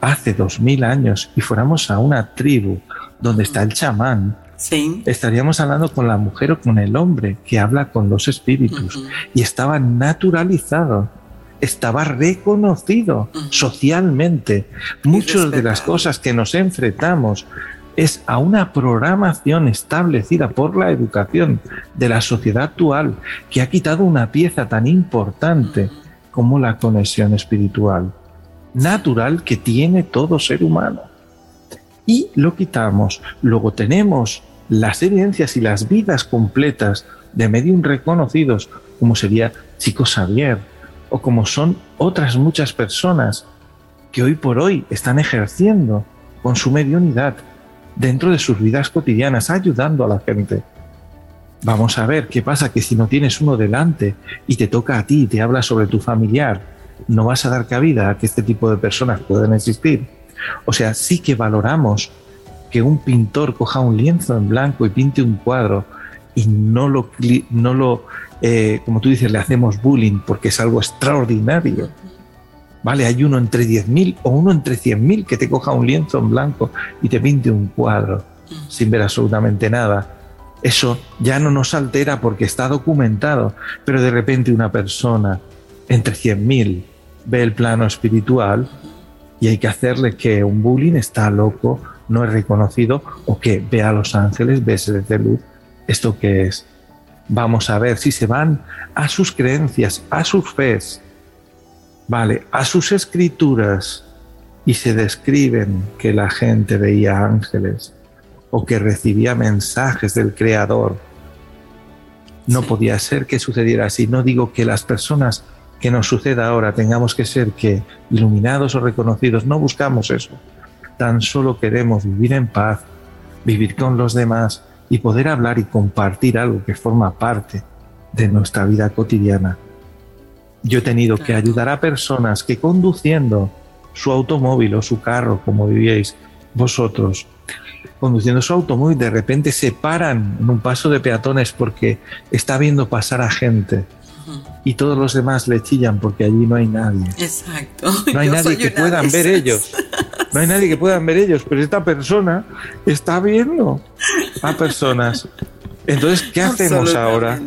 hace dos mil años y fuéramos a una tribu donde está el chamán, Sí. estaríamos hablando con la mujer o con el hombre que habla con los espíritus y estaba naturalizado, estaba reconocido socialmente. Muchas de las cosas que nos enfrentamos es a una programación establecida por la educación de la sociedad actual que ha quitado una pieza tan importante como la conexión espiritual, natural que tiene todo ser humano y lo quitamos. Luego tenemos las evidencias y las vidas completas de medium reconocidos, como sería Chico Xavier, o como son otras muchas personas que hoy por hoy están ejerciendo con su mediunidad dentro de sus vidas cotidianas, ayudando a la gente. Vamos a ver qué pasa que si no tienes uno delante y te toca a ti y te habla sobre tu familiar, no vas a dar cabida a que este tipo de personas puedan existir. O sea, sí que valoramos que un pintor coja un lienzo en blanco y pinte un cuadro y no lo, no lo eh, como tú dices, le hacemos bullying porque es algo extraordinario. Vale, hay uno entre 10.000 o uno entre 100.000 que te coja un lienzo en blanco y te pinte un cuadro sin ver absolutamente nada. Eso ya no nos altera porque está documentado, pero de repente una persona entre 100.000 ve el plano espiritual y hay que hacerle que un bullying está loco, no es reconocido, o que ve a los ángeles, ve seres de luz. ¿Esto qué es? Vamos a ver si se van a sus creencias, a sus fes, vale, a sus escrituras y se describen que la gente veía ángeles o que recibía mensajes del Creador. No podía ser que sucediera así. No digo que las personas que nos suceda ahora tengamos que ser que iluminados o reconocidos. No buscamos eso. Tan solo queremos vivir en paz, vivir con los demás y poder hablar y compartir algo que forma parte de nuestra vida cotidiana. Yo he tenido que ayudar a personas que conduciendo su automóvil o su carro, como diríais vosotros, conduciendo su automóvil, de repente se paran en un paso de peatones porque está viendo pasar a gente y todos los demás le chillan porque allí no hay nadie. Exacto. No hay Yo nadie que puedan ver ellos. No hay nadie que puedan ver ellos, pero esta persona está viendo a personas. Entonces, ¿qué hacemos ahora?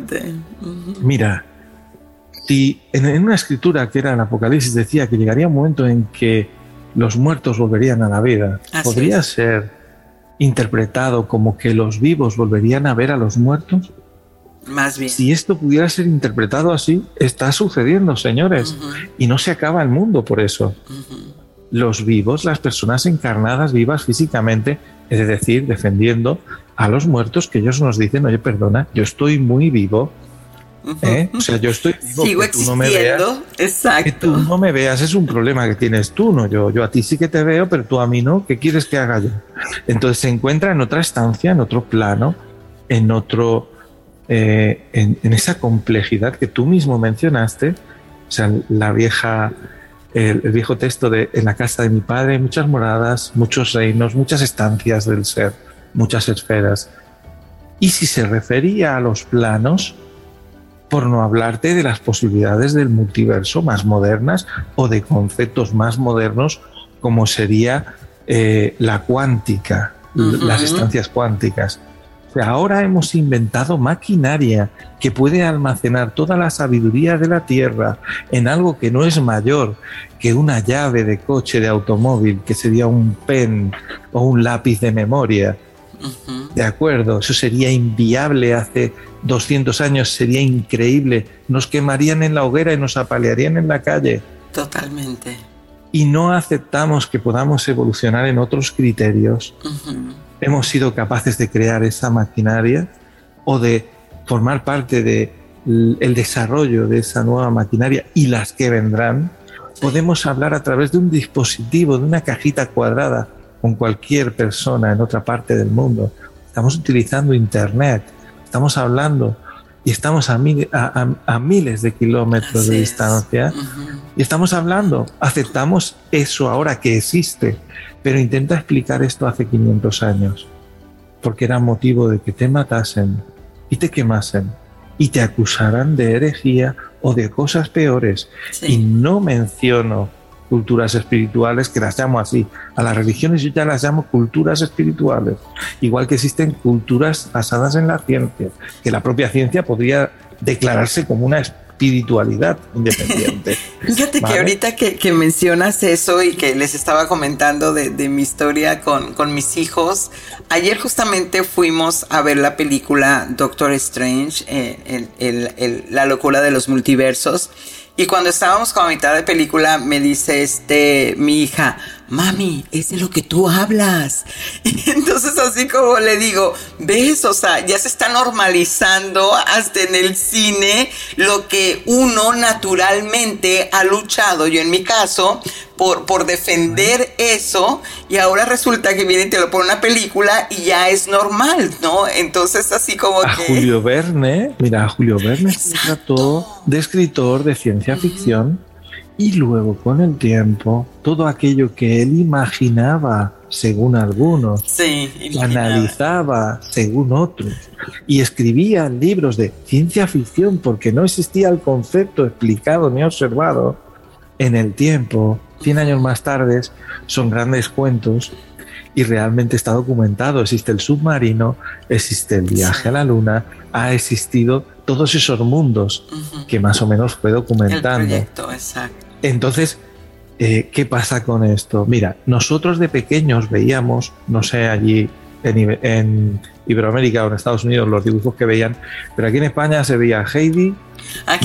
Mira, si en, en una escritura que era el Apocalipsis decía que llegaría un momento en que los muertos volverían a la vida, Así ¿podría es. ser interpretado como que los vivos volverían a ver a los muertos? Más bien. Si esto pudiera ser interpretado así, está sucediendo, señores, y no se acaba el mundo por eso. Los vivos, las personas encarnadas, vivas físicamente, es decir, defendiendo a los muertos que ellos nos dicen, oye, perdona, yo estoy muy vivo, ¿eh? O sea, yo estoy vivo, Sigo que tú no me veas. existiendo. Que Exacto. tú no me veas es un problema que tienes tú, no yo. Yo a ti sí que te veo, pero tú a mí no. ¿Qué quieres que haga yo? Entonces se encuentra en otra estancia, en otro plano, en otro, eh, en, en esa complejidad que tú mismo mencionaste. O sea, la vieja, el, el viejo texto de en la casa de mi padre hay muchas moradas, muchos reinos, muchas estancias del ser, muchas esferas. Y si se refería a los planos, por no hablarte de las posibilidades del multiverso más modernas o de conceptos más modernos como sería eh, la cuántica, las estancias cuánticas. O sea, ahora hemos inventado maquinaria que puede almacenar toda la sabiduría de la Tierra en algo que no es mayor que una llave de coche de automóvil, que sería un pen o un lápiz de memoria. De acuerdo, eso sería inviable hace 200 años, sería increíble. Nos quemarían en la hoguera y nos apalearían en la calle. Totalmente. Y no aceptamos que podamos evolucionar en otros criterios. Hemos sido capaces de crear esa maquinaria o de formar parte de el desarrollo de esa nueva maquinaria y las que vendrán, podemos hablar a través de un dispositivo, de una cajita cuadrada con cualquier persona en otra parte del mundo. Estamos utilizando Internet, estamos hablando y estamos a, miles de kilómetros de distancia y estamos hablando, aceptamos eso ahora que existe, pero intenta explicar esto hace 500 años, porque era motivo de que te matasen y te quemasen y te acusaran de herejía o de cosas peores. Y no menciono culturas espirituales, que las llamo así. A las religiones yo ya las llamo culturas espirituales. Igual que existen culturas basadas en la ciencia, que la propia ciencia podría declararse como una espiritualidad independiente. [laughs] Fíjate que ahorita que, mencionas eso y que les estaba comentando de, mi historia con, mis hijos, ayer justamente fuimos a ver la película Doctor Strange, eh, La locura de los multiversos. Y cuando estábamos con la mitad de película, me dice este, mi hija, mami, es de lo que tú hablas. [laughs] Entonces así como le digo, ves, o sea, ya se está normalizando hasta en el cine lo que uno naturalmente ha luchado. Yo en mi caso, por, por defender eso y ahora resulta que viene y te lo pone una película y ya es normal, ¿no? Entonces así como a Julio Verne, mira, a Julio Verne se trató de escritor de ciencia ficción y luego con el tiempo todo aquello que él imaginaba según algunos, sí, analizaba según otros y escribía libros de ciencia ficción porque no existía el concepto explicado ni observado en el tiempo 100 años más tarde son grandes cuentos y realmente está documentado. Existe el submarino, existe el viaje a la luna, ha existido todos esos mundos que más o menos fue documentando. Entonces, eh, ¿qué pasa con esto? Mira, nosotros de pequeños veíamos, no sé, allí en, en Iberoamérica o en Estados Unidos los dibujos que veían, pero aquí en España se veía Heidi,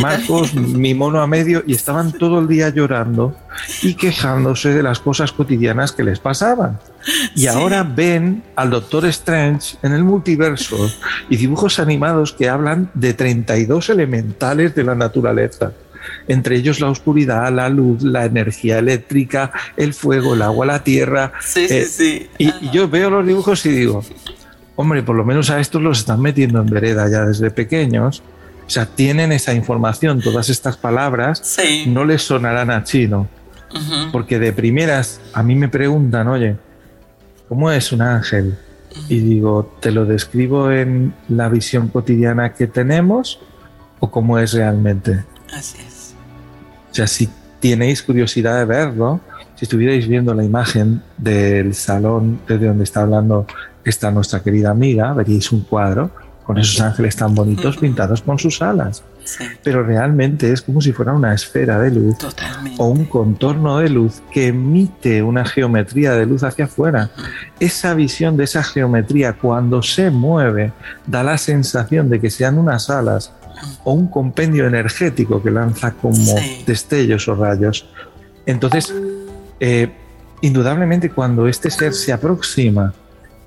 Marcos, mi mono a medio, y estaban todo el día llorando y quejándose de las cosas cotidianas que les pasaban. Y ahora ven al Doctor Strange en el multiverso y dibujos animados que hablan de 32 elementales de la naturaleza. Entre ellos la oscuridad, la luz, la energía eléctrica, el fuego, el agua, la tierra. Sí, sí, eh, sí. y yo veo los dibujos y digo, hombre, por lo menos a estos los están metiendo en vereda ya desde pequeños o sea, tienen esa información, todas estas palabras no les sonarán a chino. Porque de primeras a mí me preguntan, oye, ¿cómo es un ángel? Y digo, ¿te lo describo en la visión cotidiana que tenemos o cómo es realmente? Así es. O sea, si tenéis curiosidad de verlo, si estuvierais viendo la imagen del salón desde donde está hablando esta nuestra querida amiga, veríais un cuadro con esos ángeles tan bonitos pintados con sus alas. Pero realmente es como si fuera una esfera de luz o un contorno de luz que emite una geometría de luz hacia afuera. Esa visión de esa geometría cuando se mueve da la sensación de que sean unas alas o un compendio energético que lanza como destellos o rayos. Entonces, eh, indudablemente cuando este ser se aproxima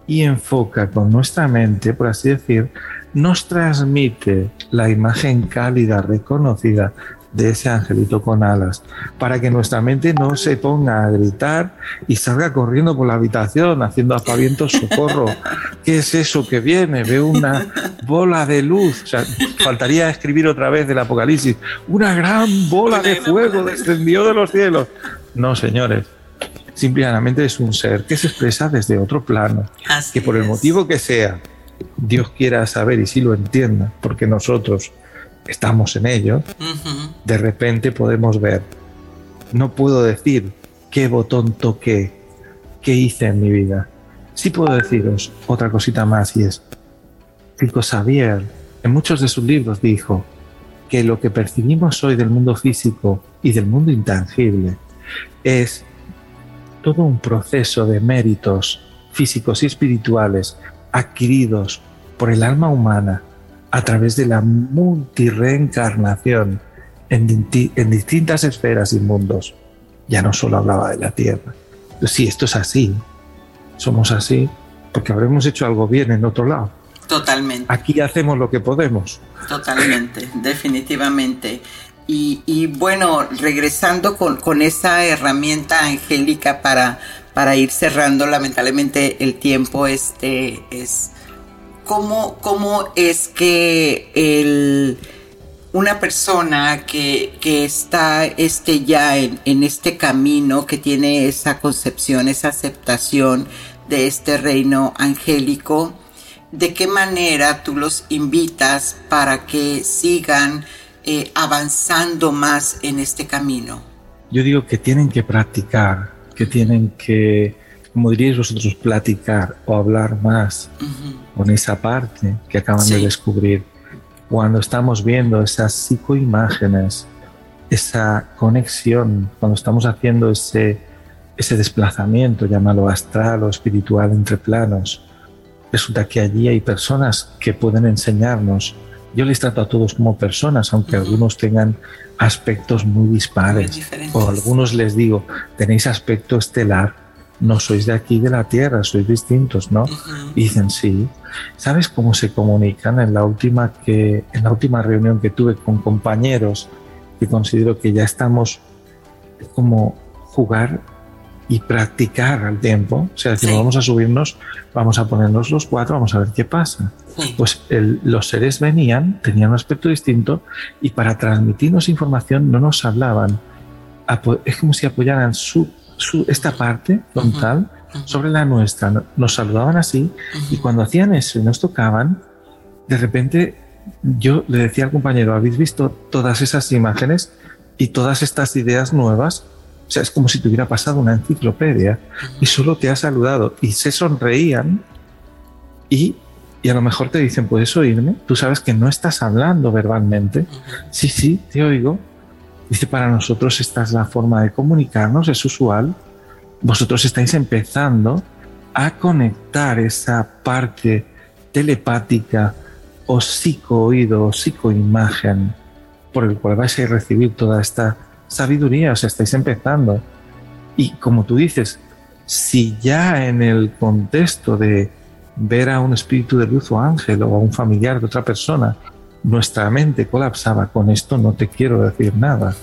y enfoca con nuestra mente, por así decir, nos transmite la imagen cálida, reconocida de ese angelito con alas, para que nuestra mente no se ponga a gritar y salga corriendo por la habitación haciendo aspavientos, socorro. [laughs] ¿Qué es eso que viene? Veo una bola de luz. O sea, faltaría escribir otra vez del Apocalipsis. Una gran bola de fuego descendió de los cielos. No, señores. Simplemente es un ser que se expresa desde otro plano, que por el motivo que sea, Dios quiera saber y si lo entienda, porque nosotros estamos en ello, de repente podemos ver. No puedo decir qué botón toqué, qué hice en mi vida. Sí puedo deciros otra cosita más y es, Rico Xavier en muchos de sus libros dijo que lo que percibimos hoy del mundo físico y del mundo intangible es todo un proceso de méritos físicos y espirituales adquiridos por el alma humana a través de la multireencarnación en, en distintas esferas y mundos. Ya no solo hablaba de la Tierra. Si esto es así, somos así, porque habremos hecho algo bien en otro lado. Totalmente. Aquí hacemos lo que podemos. Totalmente, definitivamente. Y, bueno, regresando con, con, esa herramienta angélica para, para ir cerrando, lamentablemente el tiempo este es... ¿Cómo, cómo es que el, una persona que, que está este, ya en, en, este camino, que tiene esa concepción, esa aceptación de este reino angélico, de qué manera tú los invitas para que sigan eh, avanzando más en este camino? Yo digo que tienen que practicar, que tienen que, como diríais vosotros, platicar o hablar más con esa parte que acaban de descubrir. Cuando estamos viendo esas psicoimágenes, esa conexión, cuando estamos haciendo ese, ese desplazamiento, llámalo astral o espiritual entre planos, resulta que allí hay personas que pueden enseñarnos. Yo les trato a todos como personas, aunque algunos tengan aspectos muy dispares. o algunos les digo, tenéis aspecto estelar, no sois de aquí de la Tierra, sois distintos, ¿no? Y dicen, sí. ¿Sabes cómo se comunican? En la última que, en la última reunión que tuve con compañeros, que considero que ya estamos como jugar y practicar al tiempo. O sea, si vamos a subirnos, vamos a ponernos los cuatro, vamos a ver qué pasa. Pues los seres venían, tenían un aspecto distinto y para transmitirnos información no nos hablaban. Es como si apoyaran su, esta parte frontal sobre la nuestra. Nos saludaban así y cuando hacían eso y nos tocaban, de repente yo le decía al compañero, ¿habéis visto todas esas imágenes y todas estas ideas nuevas? O sea, es como si te hubiera pasado una enciclopedia y solo te ha saludado y se sonreían y, y, a lo mejor te dicen, ¿puedes oírme? Tú sabes que no estás hablando verbalmente. Sí, sí, te oigo. Dice, para nosotros esta es la forma de comunicarnos, es usual. Vosotros estáis empezando a conectar esa parte telepática o psico-oído o psicoimagen por el cual vais a recibir toda esta sabiduría, o sea, estáis empezando. Y como tú dices, si ya en el contexto de ver a un espíritu de luz o ángel o a un familiar de otra persona, nuestra mente colapsaba con esto, no te quiero decir nada.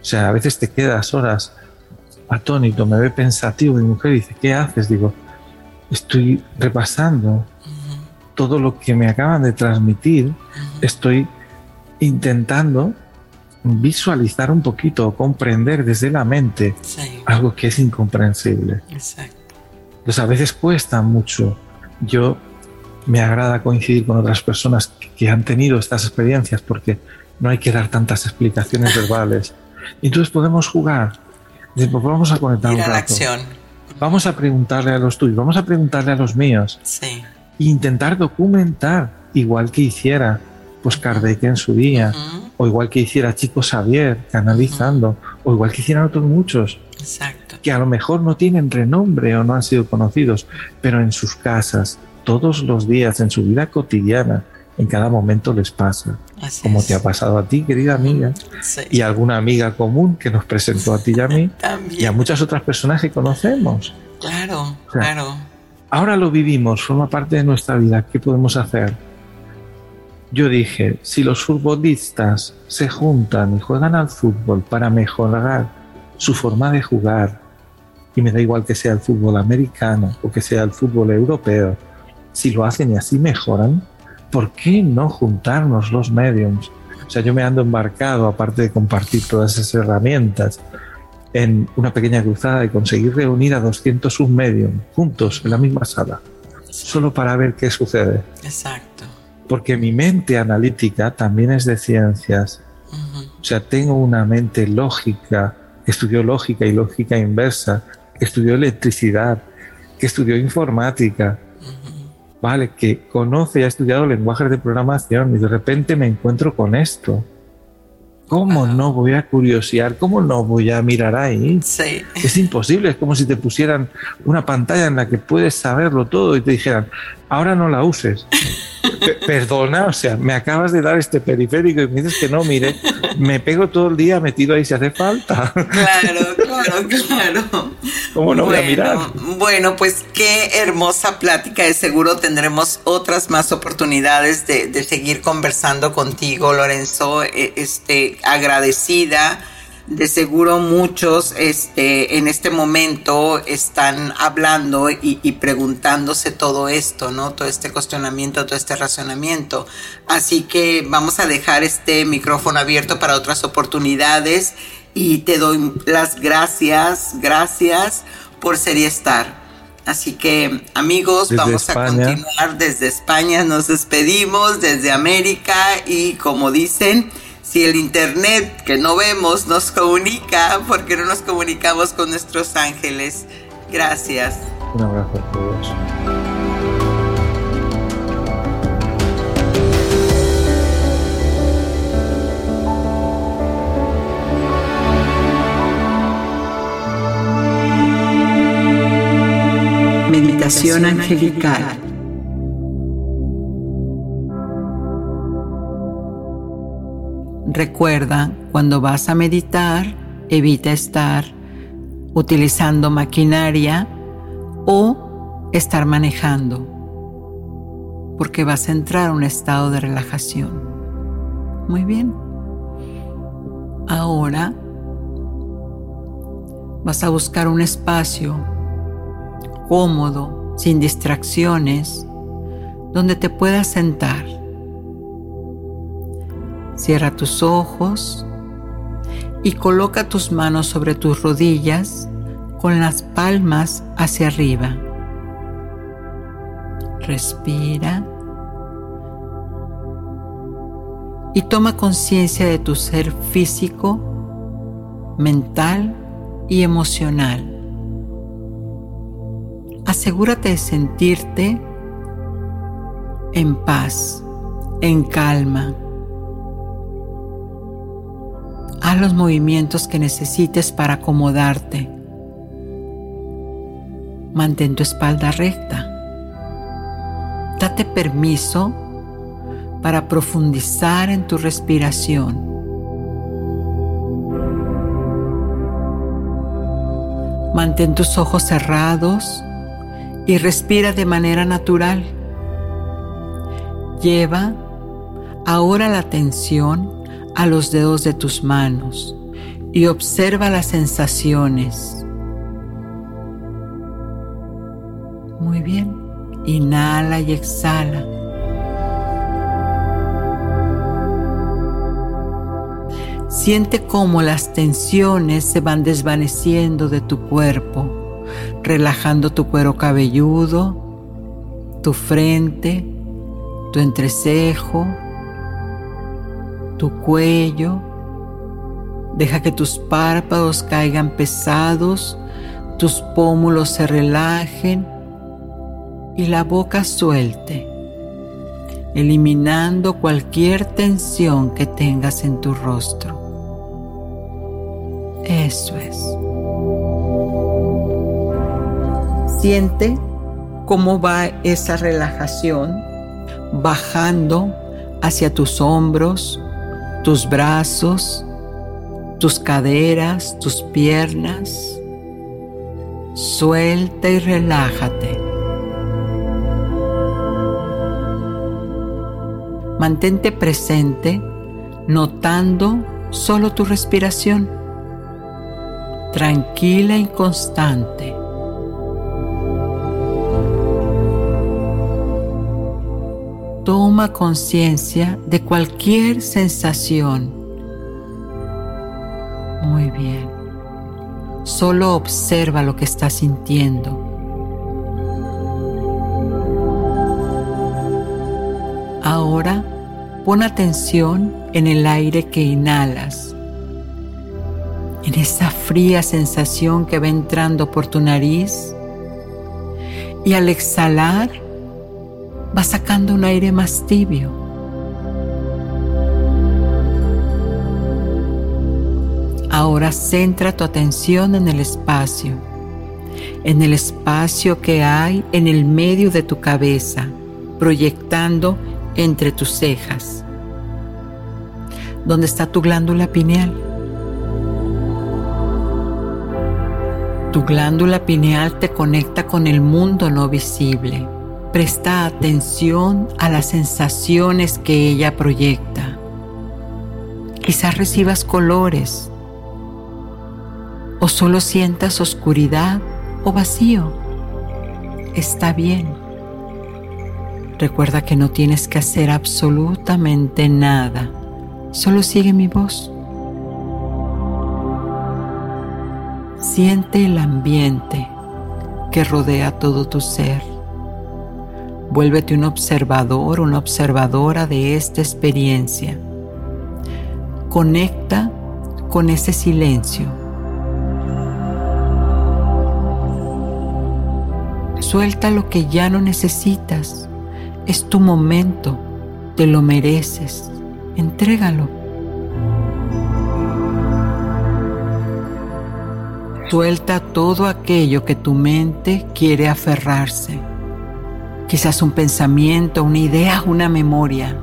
O sea, a veces te quedas horas atónito, me ve pensativo, mi mujer dice, ¿qué haces? Digo, estoy repasando todo lo que me acaban de transmitir, estoy intentando visualizar un poquito, comprender desde la mente algo que es incomprensible. Exacto. Entonces a veces cuesta mucho. Yo me agrada coincidir con otras personas que, han tenido estas experiencias porque no hay que dar tantas explicaciones [laughs] verbales. Entonces podemos jugar. Pues vamos a conectar un rato. Vamos a preguntarle a los tuyos, vamos a preguntarle a los míos. Sí. E intentar documentar, igual que hiciera pues Kardec en su día o igual que hiciera Chico Xavier, canalizando, o igual que hicieran otros muchos, que a lo mejor no tienen renombre o no han sido conocidos, pero en sus casas, todos los días, en su vida cotidiana, en cada momento les pasa. como te ha pasado a ti, querida amiga, y a alguna amiga común que nos presentó a ti y a mí, [laughs] y a muchas otras personas que conocemos. Claro, claro. Ahora lo vivimos, forma parte de nuestra vida. ¿Qué podemos hacer? Yo dije, si los futbolistas se juntan y juegan al fútbol para mejorar su forma de jugar, y me da igual que sea el fútbol americano o que sea el fútbol europeo, si lo hacen y así mejoran, ¿por qué no juntarnos los mediums? O sea, yo me ando embarcado, aparte de compartir todas esas herramientas, en una pequeña cruzada y conseguir reunir a 200 submediums juntos en la misma sala, solo para ver qué sucede. Exacto porque mi mente analítica también es de ciencias. O sea, tengo una mente lógica, estudió lógica y lógica inversa, estudió electricidad, que estudió informática, vale, que conoce y ha estudiado lenguajes de programación y de repente me encuentro con esto. ¿Cómo no voy a curiosear? ¿Cómo no voy a mirar ahí? Sí. Es imposible, es como si te pusieran una pantalla en la que puedes saberlo todo y te dijeran, ahora no la uses. Perdona, o sea, me acabas de dar este periférico y me dices que no, mire, me pego todo el día metido ahí si hace falta. Claro, claro, claro. ¿Cómo no voy a mirar? Bueno, pues qué hermosa plática. De seguro tendremos otras más oportunidades de, de seguir conversando contigo, Lorenzo. E, este, agradecida de seguro muchos este, en este momento están hablando y, y, preguntándose todo esto, ¿no? Todo este cuestionamiento, todo este razonamiento. Así que vamos a dejar este micrófono abierto para otras oportunidades y te doy las gracias, gracias por ser y estar. Así que amigos, vamos a continuar desde España, nos despedimos desde América y como dicen, si el Internet que no vemos nos comunica, porque no nos comunicamos con nuestros ángeles? Gracias. Un abrazo a todos. Meditación angelical. Recuerda, cuando vas a meditar, evita estar utilizando maquinaria o estar manejando, porque vas a entrar a un estado de relajación. Muy bien. Ahora vas a buscar un espacio cómodo, sin distracciones, donde te puedas sentar. Cierra tus ojos y coloca tus manos sobre tus rodillas con las palmas hacia arriba. Respira y toma conciencia de tu ser físico, mental y emocional. Asegúrate de sentirte en paz, en calma Haz los movimientos que necesites para acomodarte. Mantén tu espalda recta. Date permiso para profundizar en tu respiración. Mantén tus ojos cerrados y respira de manera natural. Lleva ahora la atención a los dedos de tus manos y observa las sensaciones. Muy bien. Inhala y exhala. Siente cómo las tensiones se van desvaneciendo de tu cuerpo, relajando tu cuero cabelludo, tu frente, tu entrecejo, tu cuello. Deja que tus párpados caigan pesados, tus pómulos se relajen y la boca suelte, eliminando cualquier tensión que tengas en tu rostro. Eso es. Siente cómo va esa relajación bajando hacia tus hombros, tus brazos, tus caderas, tus piernas. Suelta y relájate. Mantente presente notando solo tu respiración, tranquila y constante. Toma conciencia de cualquier sensación. Muy bien. Solo observa lo que estás sintiendo. Ahora pon atención en el aire que inhalas, en esa fría sensación que va entrando por tu nariz y al exhalar va sacando un aire más tibio. Ahora centra tu atención en el espacio, en el espacio que hay en el medio de tu cabeza, proyectando entre tus cejas. ¿Dónde está tu glándula pineal? Tu glándula pineal te conecta con el mundo no visible. Presta atención a las sensaciones que ella proyecta. Quizás recibas colores o solo sientas oscuridad o vacío. Está bien. Recuerda que no tienes que hacer absolutamente nada. Solo sigue mi voz. Siente el ambiente que rodea todo tu ser. Vuélvete un observador, una observadora de esta experiencia. Conecta con ese silencio. Suelta lo que ya no necesitas. Es tu momento. Te lo mereces. Entrégalo. Suelta todo aquello que tu mente quiere aferrarse. Quizás un pensamiento, una idea, una memoria.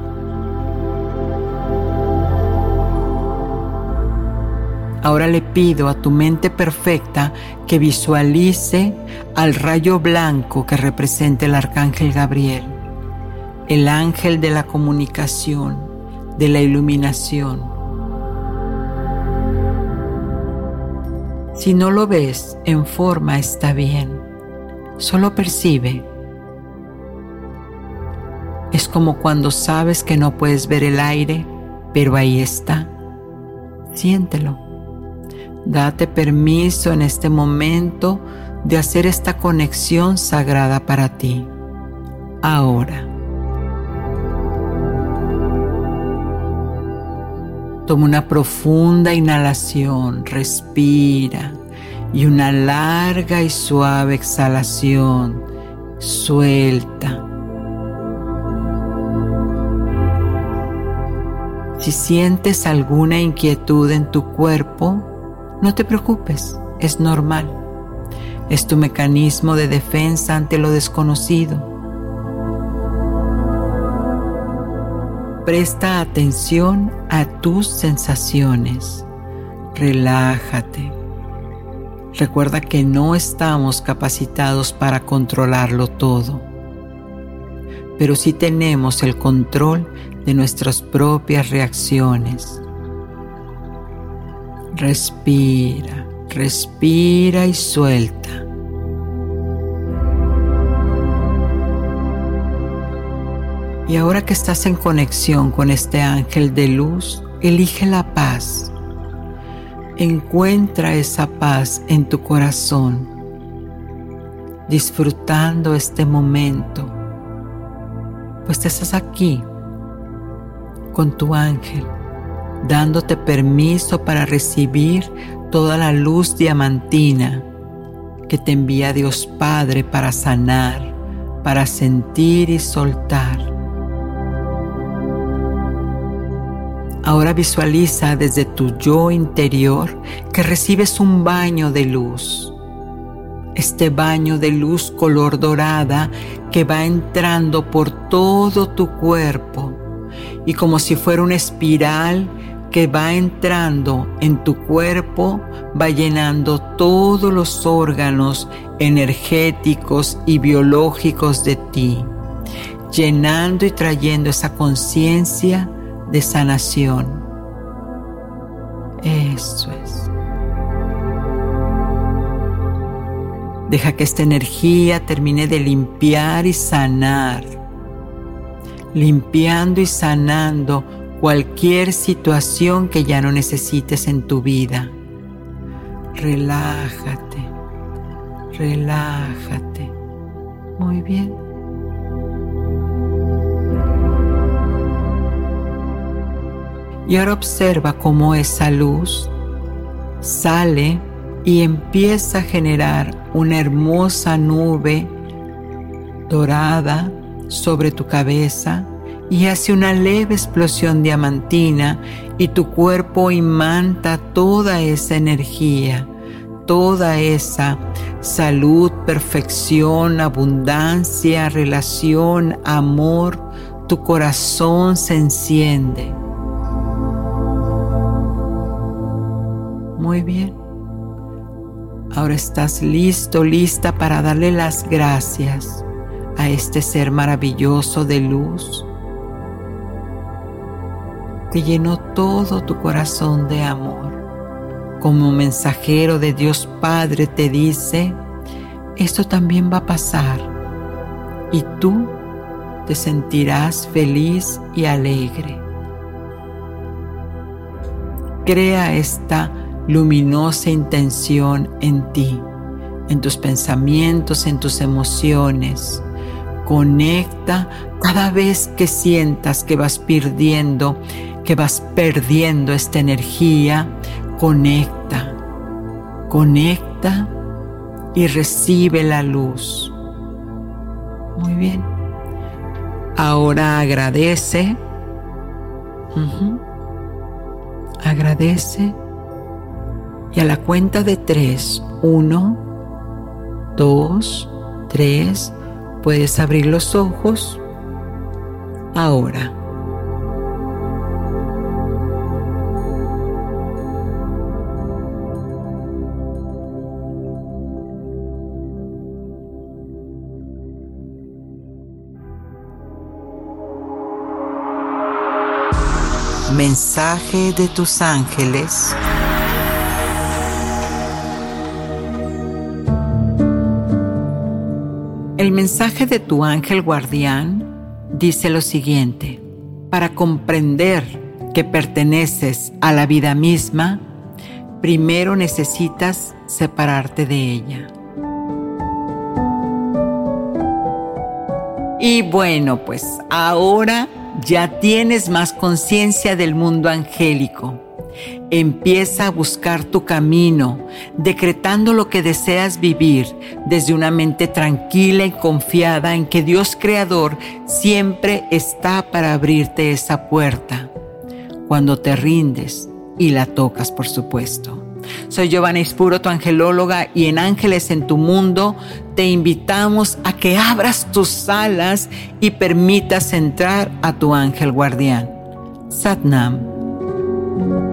Ahora le pido a tu mente perfecta que visualice al rayo blanco que representa el arcángel Gabriel, el ángel de la comunicación, de la iluminación Si no lo ves en forma está bien, solo percibe. Es como cuando sabes que no puedes ver el aire, pero ahí está. Siéntelo. Date permiso en este momento de hacer esta conexión sagrada para ti. Ahora. Toma una profunda inhalación, respira y una larga y suave exhalación, suelta. Si sientes alguna inquietud en tu cuerpo, no te preocupes, es normal. Es tu mecanismo de defensa ante lo desconocido. Presta atención a tus sensaciones. Relájate. Recuerda que no estamos capacitados para controlarlo todo, pero sí tenemos el control de nuestras propias reacciones. Respira, respira y suelta. Y ahora que estás en conexión con este ángel de luz, elige la paz. Encuentra esa paz en tu corazón, disfrutando este momento, pues estás aquí con tu ángel, dándote permiso para recibir toda la luz diamantina que te envía Dios Padre para sanar, para sentir y soltar Ahora visualiza desde tu yo interior que recibes un baño de luz. Este baño de luz color dorada que va entrando por todo tu cuerpo y como si fuera una espiral que va entrando en tu cuerpo, va llenando todos los órganos energéticos y biológicos de ti, llenando y trayendo esa conciencia de sanación. Eso es. Deja que esta energía termine de limpiar y sanar, limpiando y sanando cualquier situación que ya no necesites en tu vida. Relájate, relájate. Muy bien. Y ahora observa cómo esa luz sale y empieza a generar una hermosa nube dorada sobre tu cabeza y hace una leve explosión diamantina y tu cuerpo imanta toda esa energía, toda esa salud, perfección, abundancia, relación, amor, tu corazón se enciende. Muy bien. Ahora estás listo, lista para darle las gracias a este ser maravilloso de luz que llenó todo tu corazón de amor. Como mensajero de Dios Padre te dice, esto también va a pasar y tú te sentirás feliz y alegre. Crea esta luminosa intención en ti, en tus pensamientos, en tus emociones. Conecta cada vez que sientas que vas perdiendo que vas perdiendo esta energía, conecta, conecta y recibe la luz. Muy bien. Ahora agradece. Agradece. Y a la cuenta de tres, uno, dos, tres, puedes abrir los ojos. Ahora. Mensaje de tus ángeles. El mensaje de tu ángel guardián dice lo siguiente. Para comprender que perteneces a la vida misma, primero necesitas separarte de ella. Y bueno, pues ahora ya tienes más conciencia del mundo angélico. Empieza a buscar tu camino, decretando lo que deseas vivir desde una mente tranquila y confiada en que Dios Creador siempre está para abrirte esa puerta cuando te rindes y la tocas, por supuesto. Soy Giovanna Ispuro, tu angelóloga, y en Ángeles en tu Mundo te invitamos a que abras tus alas y permitas entrar a tu ángel guardián. Satnam.